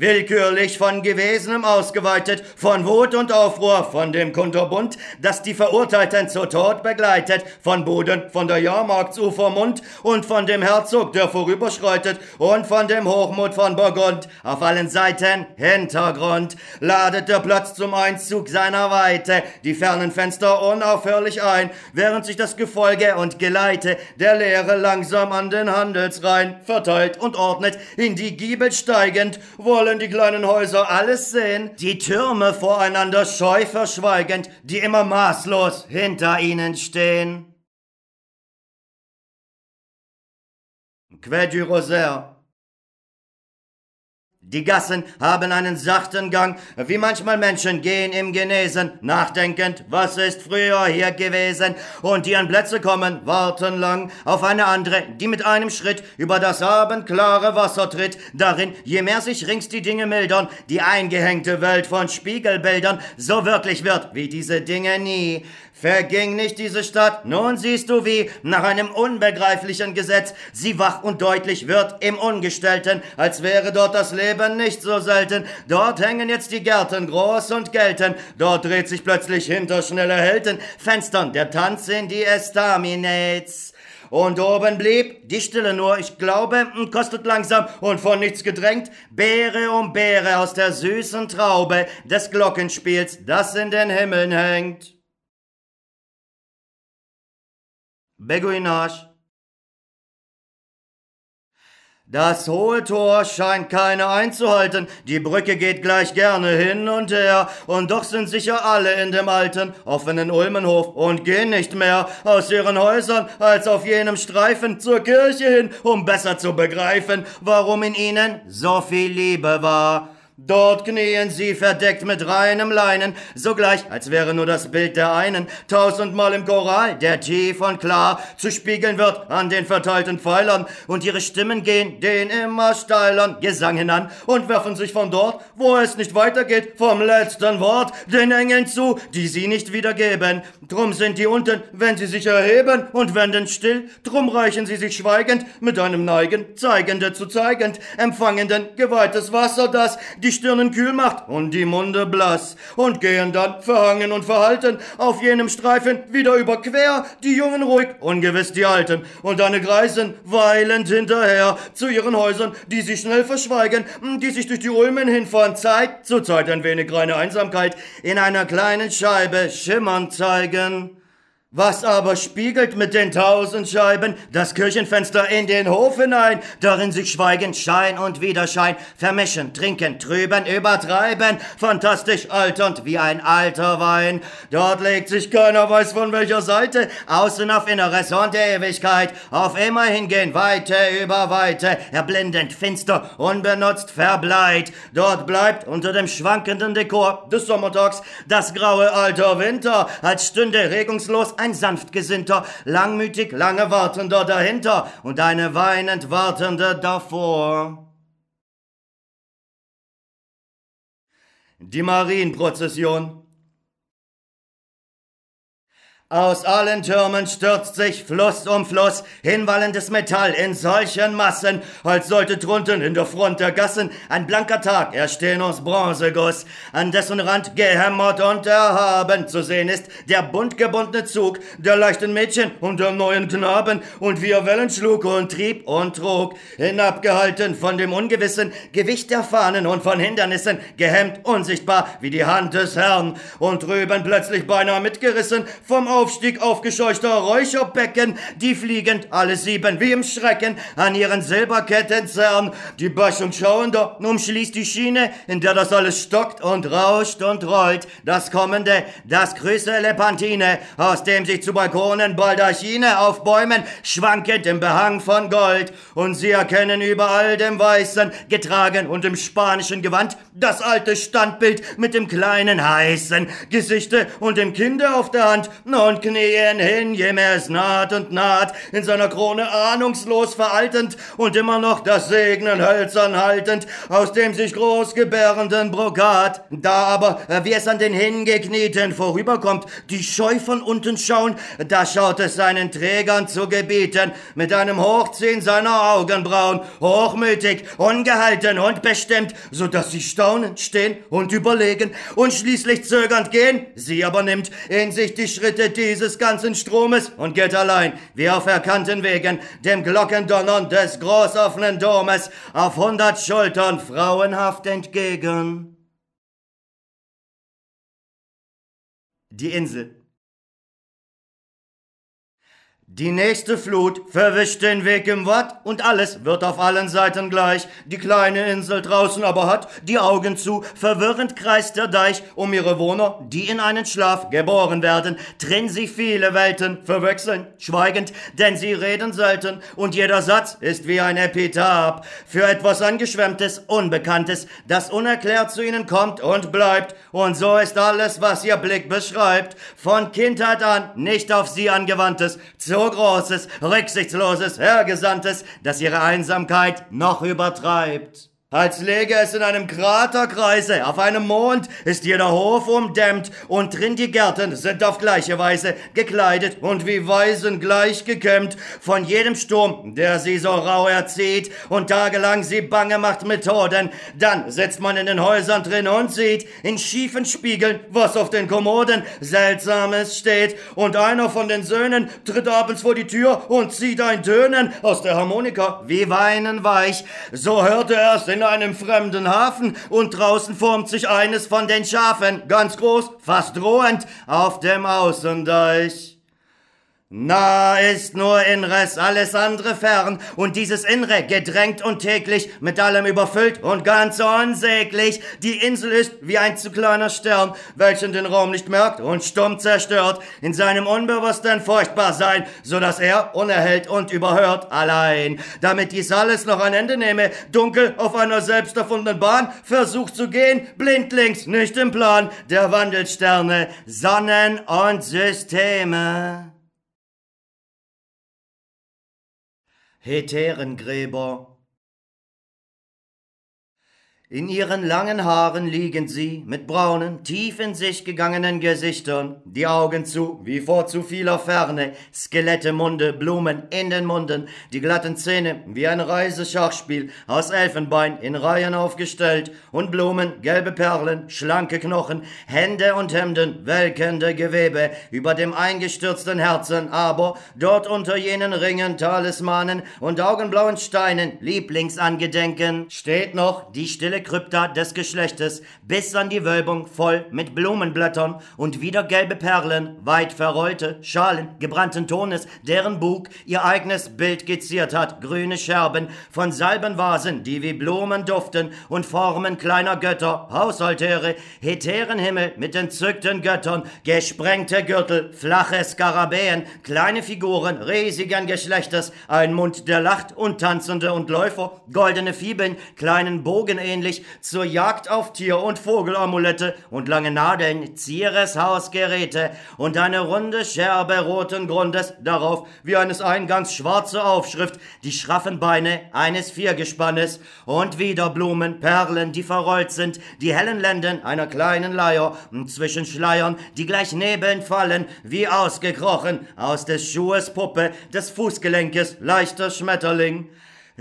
Willkürlich von Gewesenem ausgeweitet, von Wut und Aufruhr, von dem Kunterbund, das die Verurteilten zu Tod begleitet, von Boden, von der Jahrmarktsufermund und von dem Herzog, der vorüberschreitet, und von dem Hochmut von Burgund, auf allen Seiten Hintergrund, ladet der Platz zum Einzug seiner Weite, die fernen Fenster unaufhörlich ein, während sich das Gefolge und Geleite der Lehre langsam an den Handelsrhein verteilt und ordnet, in die Giebel steigend, wo wollen die kleinen Häuser alles sehen, die Türme voreinander scheu verschweigend, die immer maßlos hinter ihnen stehen. Quai du Rosaire die Gassen haben einen sachten Gang, wie manchmal Menschen gehen im Genesen, nachdenkend, was ist früher hier gewesen, und die an Plätze kommen, warten lang auf eine andere, die mit einem Schritt über das abendklare Wasser tritt, darin, je mehr sich rings die Dinge mildern, die eingehängte Welt von Spiegelbildern so wirklich wird, wie diese Dinge nie. Verging nicht diese Stadt, nun siehst du wie, nach einem unbegreiflichen Gesetz, sie wach und deutlich wird im Ungestellten, als wäre dort das Leben nicht so selten. Dort hängen jetzt die Gärten groß und gelten, dort dreht sich plötzlich hinter schnelle Helden, Fenstern der Tanz in die Estaminates. Und oben blieb die Stille nur, ich glaube, kostet langsam und von nichts gedrängt, Beere um Beere aus der süßen Traube des Glockenspiels, das in den Himmeln hängt. Beguinage. Das hohe Tor scheint keine einzuhalten, die Brücke geht gleich gerne hin und her, und doch sind sicher alle in dem alten, offenen Ulmenhof und gehen nicht mehr aus ihren Häusern als auf jenem Streifen zur Kirche hin, um besser zu begreifen, warum in ihnen so viel Liebe war. Dort knien sie verdeckt mit reinem Leinen, sogleich, als wäre nur das Bild der einen, tausendmal im Choral, der tief und klar zu spiegeln wird an den verteilten Pfeilern, und ihre Stimmen gehen den immer steilern Gesang hinan und werfen sich von dort, wo es nicht weitergeht, vom letzten Wort den Engeln zu, die sie nicht wiedergeben. Drum sind die unten, wenn sie sich erheben und wenden still, drum reichen sie sich schweigend mit einem Neigen, zeigende zu zeigend, empfangenden geweihtes Wasser, das die die Stirnen kühl macht und die Munde blass. Und gehen dann verhangen und verhalten auf jenem Streifen wieder überquer, die Jungen ruhig, ungewiss die Alten. Und eine Greisen weilend hinterher zu ihren Häusern, die sich schnell verschweigen, die sich durch die Ulmen hinfahren, Zeit zu Zeit ein wenig reine Einsamkeit in einer kleinen Scheibe schimmern zeigen. Was aber spiegelt mit den tausend Scheiben das Kirchenfenster in den Hof hinein, darin sich Schweigen, Schein und Widerschein vermischen, trinken, trüben, übertreiben, fantastisch alternd wie ein alter Wein. Dort legt sich keiner weiß von welcher Seite, außen auf Inneres und Ewigkeit, auf immer hingehen, Weite über Weite, erblindend, finster, unbenutzt, verbleit. Dort bleibt unter dem schwankenden Dekor des Sommertags das graue alter Winter, als stünde regungslos ein sanftgesinnter, langmütig lange Wartender dahinter und eine weinend Wartende davor. Die Marienprozession aus allen Türmen stürzt sich Fluss um Fluss hinwallendes Metall in solchen Massen, als sollte drunten in der Front der Gassen ein blanker Tag erstehen aus Bronzeguss, an dessen Rand gehämmert und erhaben zu sehen ist der bunt gebundene Zug der leichten Mädchen und der neuen Knaben. Und wie er Wellen schlug und trieb und trug, hinabgehalten von dem ungewissen Gewicht der Fahnen und von Hindernissen, gehemmt unsichtbar wie die Hand des Herrn. Und drüben plötzlich beinahe mitgerissen vom Aufstieg aufgescheuchter Räucherbecken, die fliegend alle sieben wie im Schrecken an ihren Silberketten zerren. Die Böschung schauender umschließt die Schiene, in der das alles stockt und rauscht und rollt. Das kommende, das grüße Lepantine, aus dem sich zu Balkonen Baldachine aufbäumen, schwankend im Behang von Gold. Und sie erkennen überall dem Weißen, getragen und im spanischen Gewand, das alte Standbild mit dem kleinen heißen Gesichte und dem Kinde auf der Hand und knien hin, je mehr es naht und naht, in seiner Krone ahnungslos veraltend und immer noch das Segnen hölzern haltend, aus dem sich groß gebärenden Brokat. Da aber, wie es an den Hingeknieten vorüberkommt, die scheu von unten schauen, da schaut es seinen Trägern zu gebieten, mit einem Hochziehen seiner Augenbrauen, hochmütig, ungehalten und bestimmt, so dass sie staunen, stehen und überlegen und schließlich zögernd gehen, sie aber nimmt in sich die Schritte dieses ganzen Stromes und geht allein, wie auf erkannten Wegen, dem Glockendonnern des großoffenen Domes, auf hundert Schultern frauenhaft entgegen. Die Insel die nächste Flut verwischt den Weg im Watt und alles wird auf allen Seiten gleich. Die kleine Insel draußen aber hat die Augen zu, verwirrend kreist der Deich um ihre Wohner, die in einen Schlaf geboren werden, drin sie viele Welten verwechseln, schweigend, denn sie reden selten und jeder Satz ist wie ein Epitaph für etwas Angeschwemmtes, Unbekanntes, das unerklärt zu ihnen kommt und bleibt. Und so ist alles, was ihr Blick beschreibt, von Kindheit an nicht auf sie angewandtes, großes, rücksichtsloses, Hergesandtes, das ihre Einsamkeit noch übertreibt. Als läge es in einem Kraterkreise, auf einem Mond ist jeder Hof umdämmt und drin die Gärten sind auf gleiche Weise gekleidet und wie Weisen gleich gekämmt von jedem Sturm, der sie so rau erzieht und tagelang sie bange macht Methoden. Dann sitzt man in den Häusern drin und sieht in schiefen Spiegeln, was auf den Kommoden Seltsames steht und einer von den Söhnen tritt abends vor die Tür und zieht ein Tönen aus der Harmonika wie Weinen weich. So hörte er es in in einem fremden Hafen und draußen formt sich eines von den Schafen, ganz groß, fast drohend, auf dem Außendeich. Na ist nur Inres, alles andere fern, und dieses Innere gedrängt und täglich, mit allem überfüllt und ganz unsäglich. Die Insel ist wie ein zu kleiner Stern, welchen den Raum nicht merkt und stumm zerstört, in seinem Unbewussten furchtbar sein, so dass er, unerhellt und überhört, allein, damit dies alles noch ein Ende nehme, dunkel auf einer selbst erfundenen Bahn, versucht zu gehen, blindlings, nicht im Plan der Wandelsterne, Sonnen und Systeme. Heterengräber in ihren langen Haaren liegen sie, mit braunen, tief in sich gegangenen Gesichtern, die Augen zu, wie vor zu vieler Ferne, Skelette, Munde, Blumen in den Munden, die glatten Zähne, wie ein Reiseschachspiel, aus Elfenbein in Reihen aufgestellt, und Blumen, gelbe Perlen, schlanke Knochen, Hände und Hemden, welkende Gewebe, über dem eingestürzten Herzen, aber dort unter jenen Ringen, Talismanen und augenblauen Steinen, Lieblingsangedenken, steht noch die stille Krypta des Geschlechtes bis an die Wölbung voll mit Blumenblättern und wieder gelbe Perlen, weit verrollte Schalen gebrannten Tones, deren Bug ihr eigenes Bild geziert hat, grüne Scherben von Salbenvasen, die wie Blumen duften und Formen kleiner Götter, Hausaltäre, Heterenhimmel mit entzückten Göttern, gesprengte Gürtel, flache Skarabäen, kleine Figuren riesigen Geschlechtes, ein Mund, der lacht und Tanzende und Läufer, goldene Fibeln, kleinen Bogen nämlich zur Jagd auf Tier- und Vogelamulette und lange Nadeln, Zieres Hausgeräte und eine runde Scherbe roten Grundes, darauf wie eines Eingangs schwarze Aufschrift, die schraffen Beine eines Viergespannes und wieder Blumen, Perlen, die verrollt sind, die hellen Lenden einer kleinen Leier und zwischen Schleiern, die gleich Nebeln fallen, wie ausgekrochen aus des Schuhes Puppe, des Fußgelenkes leichter Schmetterling.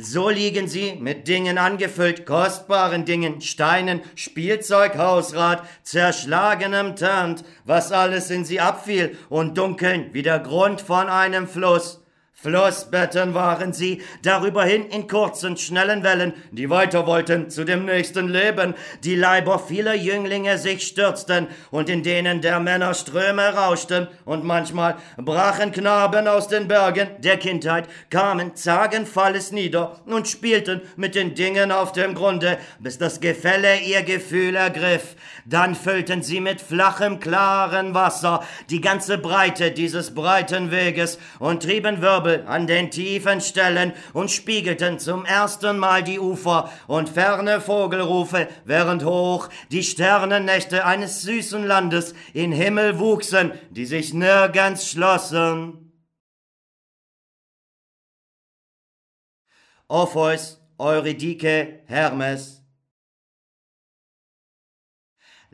So liegen sie mit Dingen angefüllt, kostbaren Dingen, Steinen, Spielzeug, Hausrat, zerschlagenem Tand, was alles in sie abfiel und dunkeln wie der Grund von einem Fluss. Flussbetten waren sie, darüber hin in kurzen, schnellen Wellen, die weiter wollten zu dem nächsten Leben, die Leiber vieler Jünglinge sich stürzten und in denen der Männer Ströme rauschten und manchmal brachen Knaben aus den Bergen der Kindheit, kamen zagenfalles nieder und spielten mit den Dingen auf dem Grunde, bis das Gefälle ihr Gefühl ergriff. Dann füllten sie mit flachem, klaren Wasser die ganze Breite dieses breiten Weges und trieben Wirbel Wirbel an den tiefen Stellen und spiegelten zum ersten Mal die Ufer und ferne Vogelrufe, während hoch die Sternennächte eines süßen Landes in Himmel wuchsen, die sich nirgends schlossen. Orpheus, Eurydike, Hermes,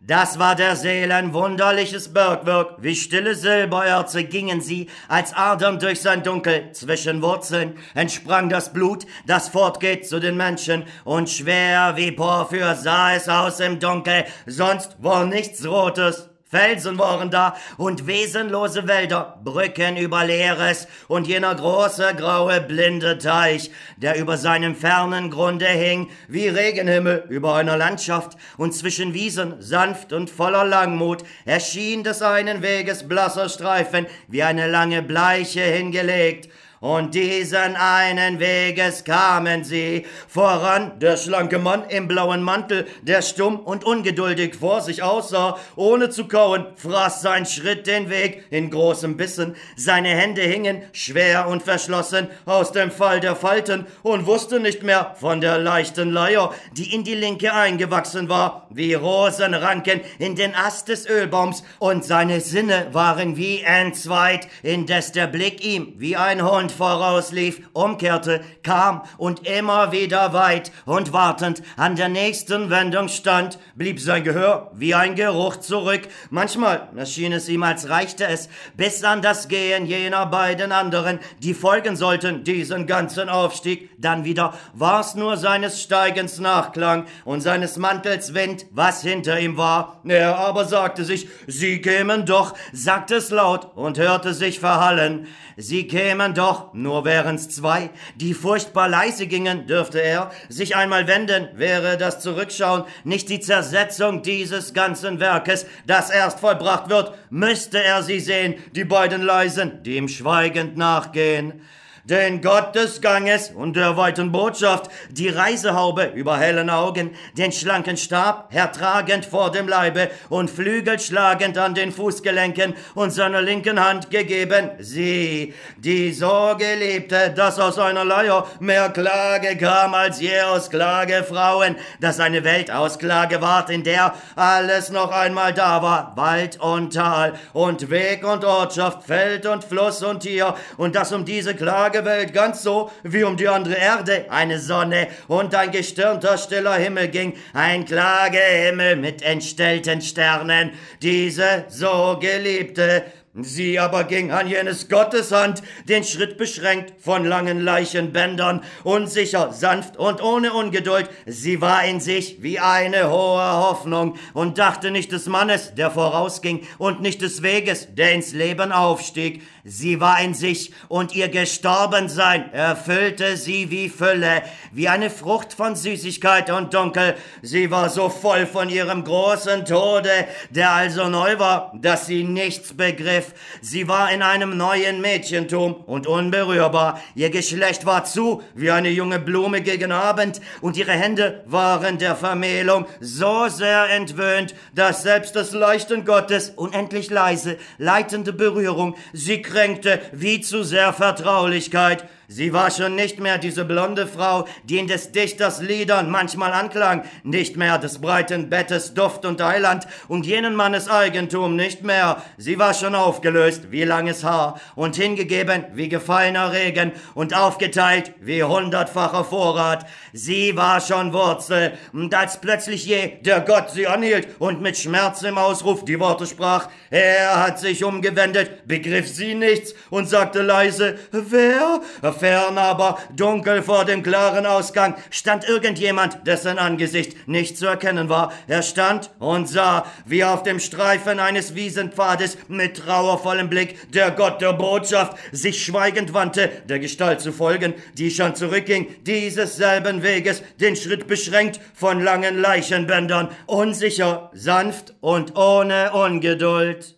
das war der Seelen wunderliches Bergwerk, wie stille Silbererze gingen sie, als Adern durch sein Dunkel, zwischen Wurzeln entsprang das Blut, das fortgeht zu den Menschen, und schwer wie Porphyr sah es aus im Dunkel, sonst war nichts Rotes. Felsen waren da und wesenlose Wälder, Brücken über Leeres und jener große graue blinde Teich, der über seinem fernen Grunde hing, wie Regenhimmel über einer Landschaft, und zwischen Wiesen, sanft und voller Langmut, erschien des einen Weges blasser Streifen, wie eine lange Bleiche hingelegt, und diesen einen Weges kamen sie, voran. Der schlanke Mann im blauen Mantel, der stumm und ungeduldig vor sich aussah, ohne zu kauen, fraß sein Schritt den Weg. In großem Bissen, seine Hände hingen, schwer und verschlossen, aus dem Fall der Falten und wusste nicht mehr von der leichten Leier, die in die linke eingewachsen war, wie Rosenranken in den Ast des Ölbaums, und seine Sinne waren wie entzweit, indes der Blick ihm wie ein Hund vorauslief, umkehrte, kam und immer wieder weit und wartend an der nächsten Wendung stand, blieb sein Gehör wie ein Geruch zurück. Manchmal erschien es ihm, als reichte es bis an das Gehen jener beiden anderen, die folgen sollten, diesen ganzen Aufstieg. Dann wieder war's nur seines Steigens Nachklang und seines Mantels Wind, was hinter ihm war. Er aber sagte sich, sie kämen doch, sagte es laut und hörte sich verhallen. Sie kämen doch, nur wären's zwei, die furchtbar leise gingen, dürfte er sich einmal wenden, wäre das Zurückschauen nicht die Zersetzung dieses ganzen Werkes, das erst vollbracht wird, müsste er sie sehen, die beiden Leisen, die ihm schweigend nachgehen den Gott des Ganges und der weiten Botschaft, die Reisehaube über hellen Augen, den schlanken Stab hertragend vor dem Leibe und Flügel schlagend an den Fußgelenken und seiner linken Hand gegeben, sie, die so geliebte, dass aus einer Leier mehr Klage kam als je aus Klagefrauen, dass eine Welt aus Klage ward, in der alles noch einmal da war, Wald und Tal und Weg und Ortschaft, Feld und Fluss und Tier, und dass um diese Klage Welt ganz so wie um die andere Erde eine Sonne und ein gestirnter stiller Himmel ging, ein Klagehimmel mit entstellten Sternen. Diese so geliebte Sie aber ging an jenes Gottes Hand, den Schritt beschränkt von langen Leichenbändern, unsicher, sanft und ohne Ungeduld. Sie war in sich wie eine hohe Hoffnung und dachte nicht des Mannes, der vorausging, und nicht des Weges, der ins Leben aufstieg. Sie war in sich und ihr Gestorbensein erfüllte sie wie Fülle, wie eine Frucht von Süßigkeit und Dunkel. Sie war so voll von ihrem großen Tode, der also neu war, dass sie nichts begriff. Sie war in einem neuen Mädchentum und unberührbar. Ihr Geschlecht war zu wie eine junge Blume gegen Abend und ihre Hände waren der Vermählung so sehr entwöhnt, dass selbst des leichten Gottes unendlich leise, leitende Berührung sie kränkte wie zu sehr Vertraulichkeit. Sie war schon nicht mehr diese blonde Frau, die in des Dichters Liedern manchmal anklang, nicht mehr des breiten Bettes Duft und Eiland und jenen Mannes Eigentum nicht mehr. Sie war schon aufgelöst wie langes Haar und hingegeben wie gefallener Regen und aufgeteilt wie hundertfacher Vorrat. Sie war schon Wurzel, und als plötzlich je der Gott sie anhielt und mit Schmerz im Ausruf die Worte sprach, er hat sich umgewendet, begriff sie nichts und sagte leise, wer? Fern aber, dunkel vor dem klaren Ausgang, stand irgendjemand, dessen Angesicht nicht zu erkennen war. Er stand und sah, wie auf dem Streifen eines Wiesenpfades mit Trauer trauervollem Blick der Gott der Botschaft sich schweigend wandte, der Gestalt zu folgen, die schon zurückging, dieses selben Weges, den Schritt beschränkt von langen Leichenbändern, unsicher, sanft und ohne Ungeduld.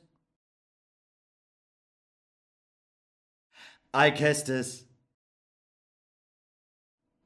Alcestis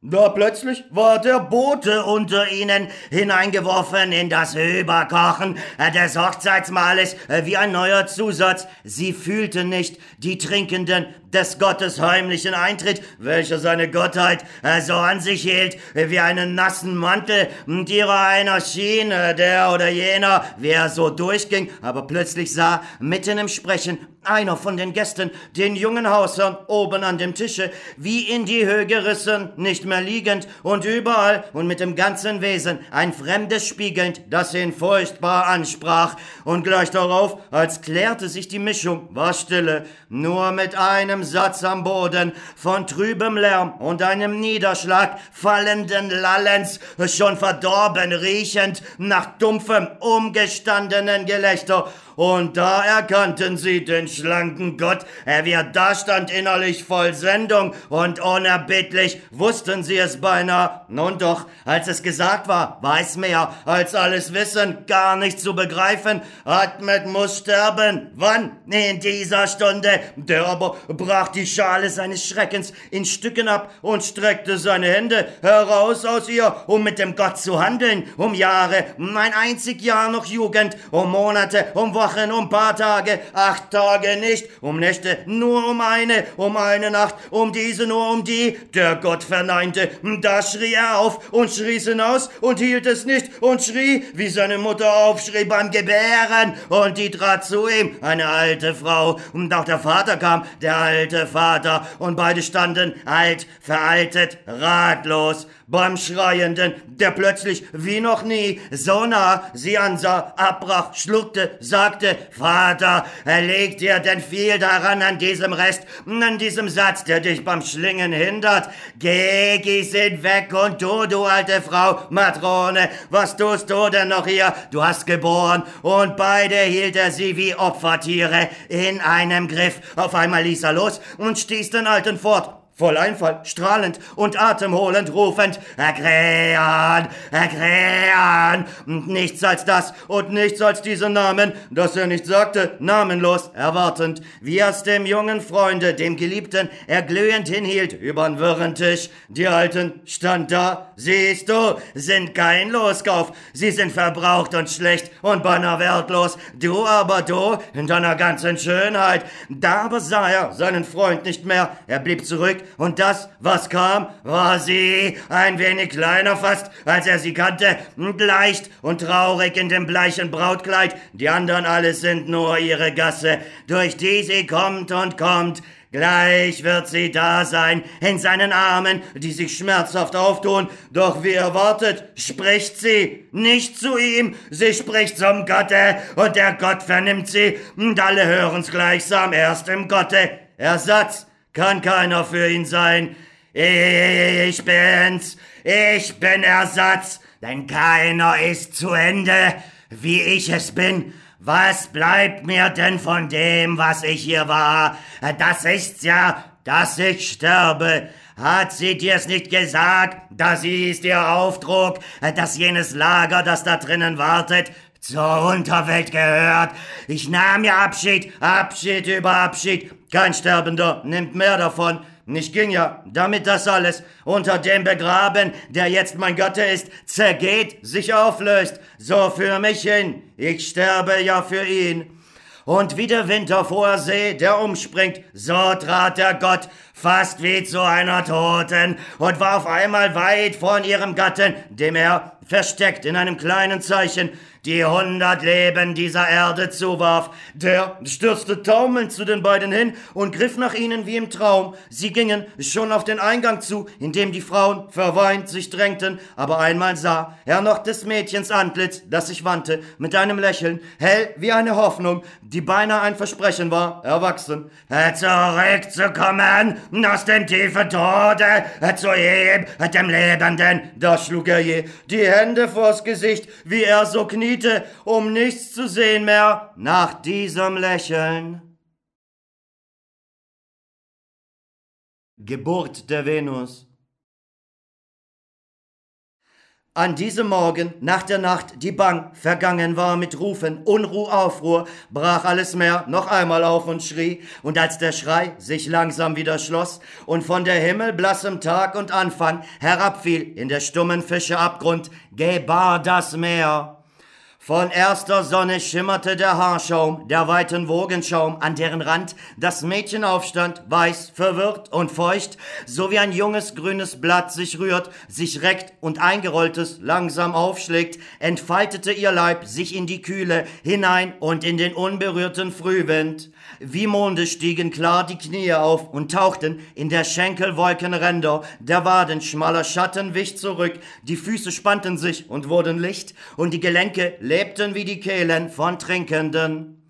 da plötzlich war der Bote unter ihnen hineingeworfen in das Überkochen des Hochzeitsmahles wie ein neuer Zusatz. Sie fühlten nicht die Trinkenden des Gottes heimlichen Eintritt, welcher seine Gottheit so an sich hielt wie einen nassen Mantel, und ihrer einer schien, der oder jener, wie er so durchging, aber plötzlich sah mitten im Sprechen einer von den Gästen, den jungen Hausherrn oben an dem Tische, wie in die Höhe gerissen, nicht mehr liegend und überall und mit dem ganzen Wesen ein Fremdes spiegelnd, das ihn furchtbar ansprach. Und gleich darauf, als klärte sich die Mischung, war Stille, nur mit einem Satz am Boden, von trübem Lärm und einem Niederschlag fallenden Lallens, schon verdorben riechend nach dumpfem, umgestandenen Gelächter und da erkannten sie den schlanken Gott, er wie er da stand innerlich voll Sendung und unerbittlich, wussten sie es beinahe. Nun doch, als es gesagt war, weiß mehr als alles Wissen, gar nicht zu begreifen. Atmet muss sterben. Wann? In dieser Stunde. Der aber brach die Schale seines Schreckens in Stücken ab und streckte seine Hände heraus aus ihr, um mit dem Gott zu handeln. Um Jahre, um ein einzig Jahr noch Jugend, um Monate, um Wochen Wochen, um paar Tage, acht Tage nicht, um Nächte nur um eine, um eine Nacht, um diese nur um die. Der Gott verneinte, da schrie er auf und schrie's hinaus und hielt es nicht und schrie, wie seine Mutter aufschrie beim Gebären. Und die trat zu ihm, eine alte Frau, und auch der Vater kam, der alte Vater, und beide standen alt, veraltet, ratlos beim Schreienden, der plötzlich wie noch nie so nah sie ansah, abbrach, schluckte, sagte, Vater, erleg dir denn viel daran an diesem Rest, an diesem Satz, der dich beim Schlingen hindert. Geh, geh, sind weg und du, du alte Frau, Matrone, was tust du denn noch hier? Du hast geboren und beide hielt er sie wie Opfertiere in einem Griff. Auf einmal ließ er los und stieß den Alten fort voll Einfall, strahlend und atemholend rufend, Erkrähen, Erkrähen, und nichts als das und nichts als diesen Namen, dass er nicht sagte, namenlos, erwartend, wie es dem jungen Freunde, dem Geliebten, erglühend hinhielt übern wirren Tisch. Die Alten stand da, siehst du, sind kein Loskauf, sie sind verbraucht und schlecht und beinahe wertlos, du aber du, in deiner ganzen Schönheit, da aber sah er seinen Freund nicht mehr, er blieb zurück, und das, was kam, war sie, ein wenig kleiner fast, als er sie kannte, und leicht und traurig in dem bleichen Brautkleid, die anderen alles sind nur ihre Gasse, durch die sie kommt und kommt, Gleich wird sie da sein, in seinen Armen, die sich schmerzhaft auftun, doch wie erwartet, spricht sie nicht zu ihm, sie spricht zum Gotte, und der Gott vernimmt sie, und alle hören's gleichsam erst im Gotte. Ersatz, kann keiner für ihn sein. Ich bin's, ich bin Ersatz, denn keiner ist zu Ende, wie ich es bin. Was bleibt mir denn von dem, was ich hier war? Das ist's ja, dass ich sterbe. Hat sie dir's nicht gesagt? Das ist ihr Aufdruck, dass jenes Lager, das da drinnen wartet, zur Unterwelt gehört. Ich nahm ja Abschied, Abschied über Abschied. Kein Sterbender nimmt mehr davon. Ich ging ja, damit das alles unter dem begraben, der jetzt mein Gatte ist, zergeht, sich auflöst, so für mich hin. Ich sterbe ja für ihn. Und wie der Winter vor See, der umspringt, so trat der Gott fast wie zu einer Toten und war auf einmal weit von ihrem Gatten, dem er, versteckt in einem kleinen Zeichen, die hundert Leben dieser Erde zuwarf. Der stürzte taumelnd zu den beiden hin und griff nach ihnen wie im Traum. Sie gingen schon auf den Eingang zu, in dem die Frauen verweint sich drängten, aber einmal sah er noch des Mädchens Antlitz, das sich wandte, mit einem Lächeln, hell wie eine Hoffnung, die beinahe ein Versprechen war, erwachsen. Zurückzukommen aus dem tiefen Tode zu ihm, dem Lebenden. Da schlug er je die Hände Hände vors Gesicht, wie er so kniete, um nichts zu sehen mehr nach diesem Lächeln. Geburt der Venus an diesem Morgen, nach der Nacht, die bang vergangen war mit Rufen, Unruh, Aufruhr, brach alles Meer noch einmal auf und schrie, und als der Schrei sich langsam wieder schloss und von der Himmel blassem Tag und Anfang herabfiel in der stummen Fische Abgrund, gebar das Meer. Von erster Sonne schimmerte der Haarschaum, der weiten Wogenschaum, an deren Rand das Mädchen aufstand, weiß, verwirrt und feucht, so wie ein junges grünes Blatt sich rührt, sich reckt und eingerolltes langsam aufschlägt, entfaltete ihr Leib sich in die Kühle hinein und in den unberührten Frühwind. Wie Monde stiegen klar die Knie auf und tauchten in der Schenkelwolkenränder, der Waden schmaler Schatten wich zurück, die Füße spannten sich und wurden licht, und die Gelenke lebten wie die Kehlen von Trinkenden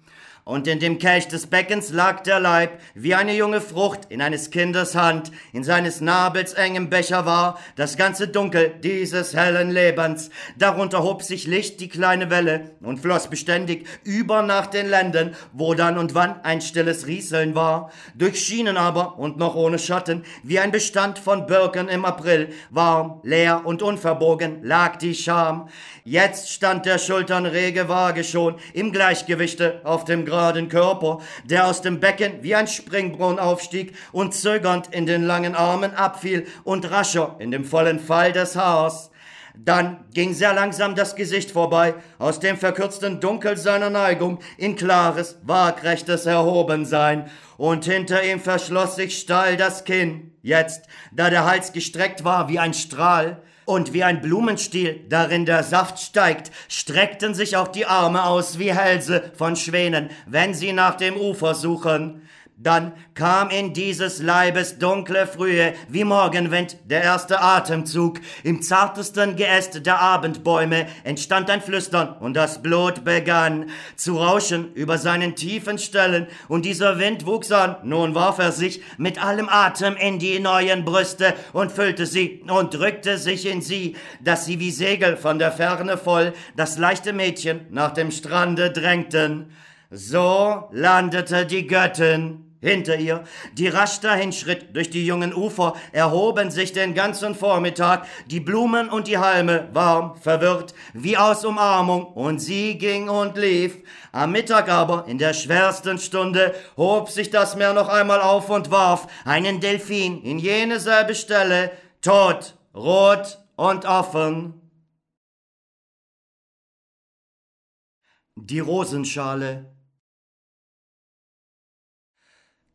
und in dem Kelch des Beckens lag der Leib, wie eine junge Frucht in eines Kindes Hand, in seines Nabels engem Becher war das ganze Dunkel dieses hellen Lebens. Darunter hob sich Licht die kleine Welle und floss beständig über nach den Ländern, wo dann und wann ein stilles Rieseln war. Durch Schienen aber und noch ohne Schatten, wie ein Bestand von Birken im April, warm, leer und unverbogen lag die Scham. Jetzt stand der Schultern rege Waage schon im Gleichgewichte auf dem geraden Körper, der aus dem Becken wie ein Springbrunnen aufstieg und zögernd in den langen Armen abfiel und rascher in dem vollen Fall des Haars. Dann ging sehr langsam das Gesicht vorbei, aus dem verkürzten Dunkel seiner Neigung in klares, waagrechtes Erhobensein, und hinter ihm verschloss sich steil das Kinn, jetzt, da der Hals gestreckt war wie ein Strahl, und wie ein Blumenstiel, darin der Saft steigt, streckten sich auch die Arme aus wie Hälse von Schwänen, wenn sie nach dem Ufer suchen. Dann kam in dieses Leibes dunkle Frühe wie Morgenwind der erste Atemzug. Im zartesten Geäst der Abendbäume entstand ein Flüstern und das Blut begann zu rauschen über seinen tiefen Stellen und dieser Wind wuchs an. Nun warf er sich mit allem Atem in die neuen Brüste und füllte sie und drückte sich in sie, dass sie wie Segel von der Ferne voll das leichte Mädchen nach dem Strande drängten. So landete die Göttin hinter ihr, die rasch dahinschritt durch die jungen Ufer, erhoben sich den ganzen Vormittag, die Blumen und die Halme warm, verwirrt, wie aus Umarmung, und sie ging und lief. Am Mittag aber, in der schwersten Stunde, hob sich das Meer noch einmal auf und warf einen Delfin in jene selbe Stelle, tot, rot und offen. Die Rosenschale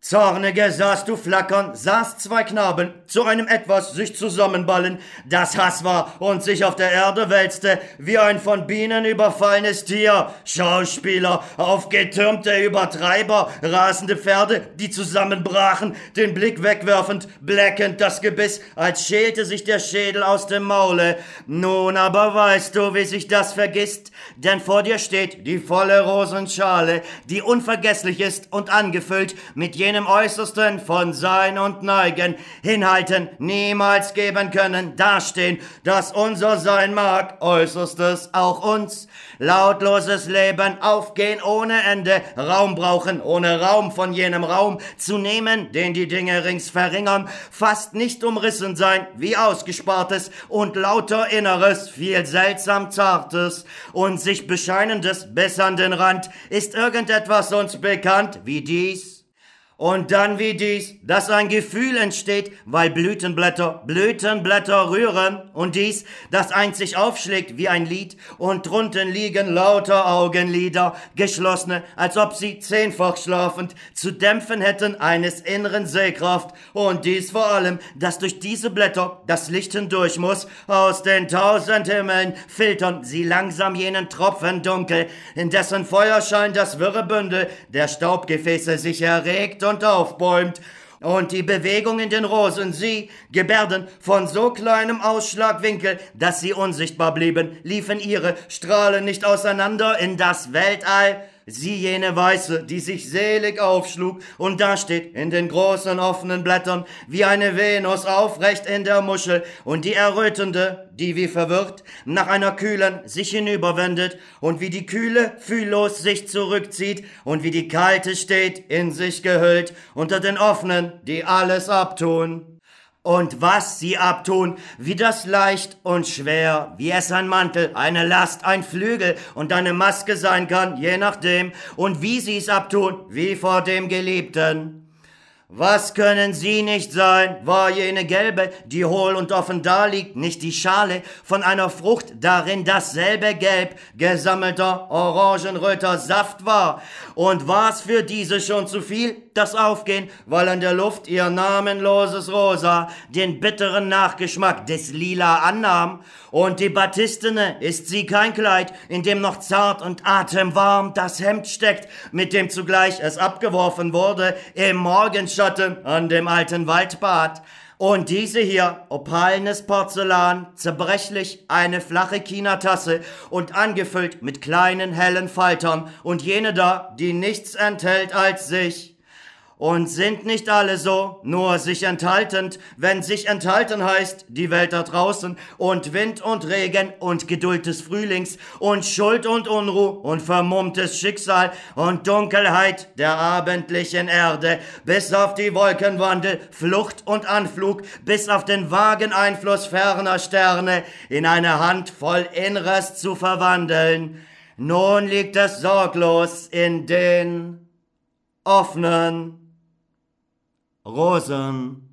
Zornige sahst du flackern, sahst zwei Knaben zu einem etwas sich zusammenballen, das Hass war und sich auf der Erde wälzte, wie ein von Bienen überfallenes Tier. Schauspieler, aufgetürmte Übertreiber, rasende Pferde, die zusammenbrachen, den Blick wegwerfend, bleckend das Gebiss, als schälte sich der Schädel aus dem Maule. Nun aber weißt du, wie sich das vergisst, denn vor dir steht die volle Rosenschale, die unvergesslich ist und angefüllt mit jenem jenem Äußersten von Sein und Neigen hinhalten, niemals geben können, dastehen, dass unser Sein mag, Äußerstes auch uns, lautloses Leben, aufgehen ohne Ende, Raum brauchen, ohne Raum von jenem Raum zu nehmen, den die Dinge rings verringern, fast nicht umrissen sein, wie ausgespartes und lauter Inneres, viel seltsam Zartes und sich bescheinendes bis an den Rand, ist irgendetwas uns bekannt wie dies, und dann wie dies, dass ein Gefühl entsteht, weil Blütenblätter Blütenblätter rühren. Und dies, das einzig aufschlägt wie ein Lied. Und drunten liegen lauter Augenlider, geschlossene, als ob sie zehnfach schlafend zu dämpfen hätten eines inneren Sehkraft. Und dies vor allem, dass durch diese Blätter das Licht hindurch muss, aus den tausend Himmeln filtern sie langsam jenen Tropfen dunkel, in dessen Feuerschein das wirre Bündel der Staubgefäße sich erregt und aufbäumt, und die Bewegung in den Rosen, sie, Gebärden von so kleinem Ausschlagwinkel, dass sie unsichtbar blieben, liefen ihre Strahlen nicht auseinander in das Weltall, Sie jene Weiße, die sich selig aufschlug, und da steht in den großen offenen Blättern wie eine Venus aufrecht in der Muschel, und die Errötende, die wie verwirrt nach einer kühlen sich hinüberwendet, und wie die kühle fühllos sich zurückzieht, und wie die kalte steht in sich gehüllt, unter den offenen, die alles abtun und was sie abtun, wie das leicht und schwer, wie es ein Mantel, eine Last, ein Flügel und eine Maske sein kann, je nachdem, und wie sie's abtun, wie vor dem Geliebten. Was können sie nicht sein, war jene gelbe, die hohl und offen daliegt, nicht die Schale von einer Frucht, darin dasselbe Gelb gesammelter orangenröter Saft war. Und war's für diese schon zu viel, das Aufgehen, weil an der Luft ihr namenloses Rosa den bitteren Nachgeschmack des Lila annahm? Und die Battistene ist sie kein Kleid, in dem noch zart und atemwarm das Hemd steckt, mit dem zugleich es abgeworfen wurde im Morgenschatten an dem alten Waldbad. Und diese hier, opalenes Porzellan, zerbrechlich, eine flache Chinatasse und angefüllt mit kleinen hellen Faltern und jene da, die nichts enthält als sich. Und sind nicht alle so, nur sich enthaltend, wenn sich enthalten heißt, die Welt da draußen, und Wind und Regen und Geduld des Frühlings, und Schuld und Unruh und vermummtes Schicksal und Dunkelheit der abendlichen Erde, bis auf die Wolkenwandel, Flucht und Anflug, bis auf den vagen Einfluss ferner Sterne, in eine Handvoll Inneres zu verwandeln. Nun liegt es sorglos in den offenen Rosen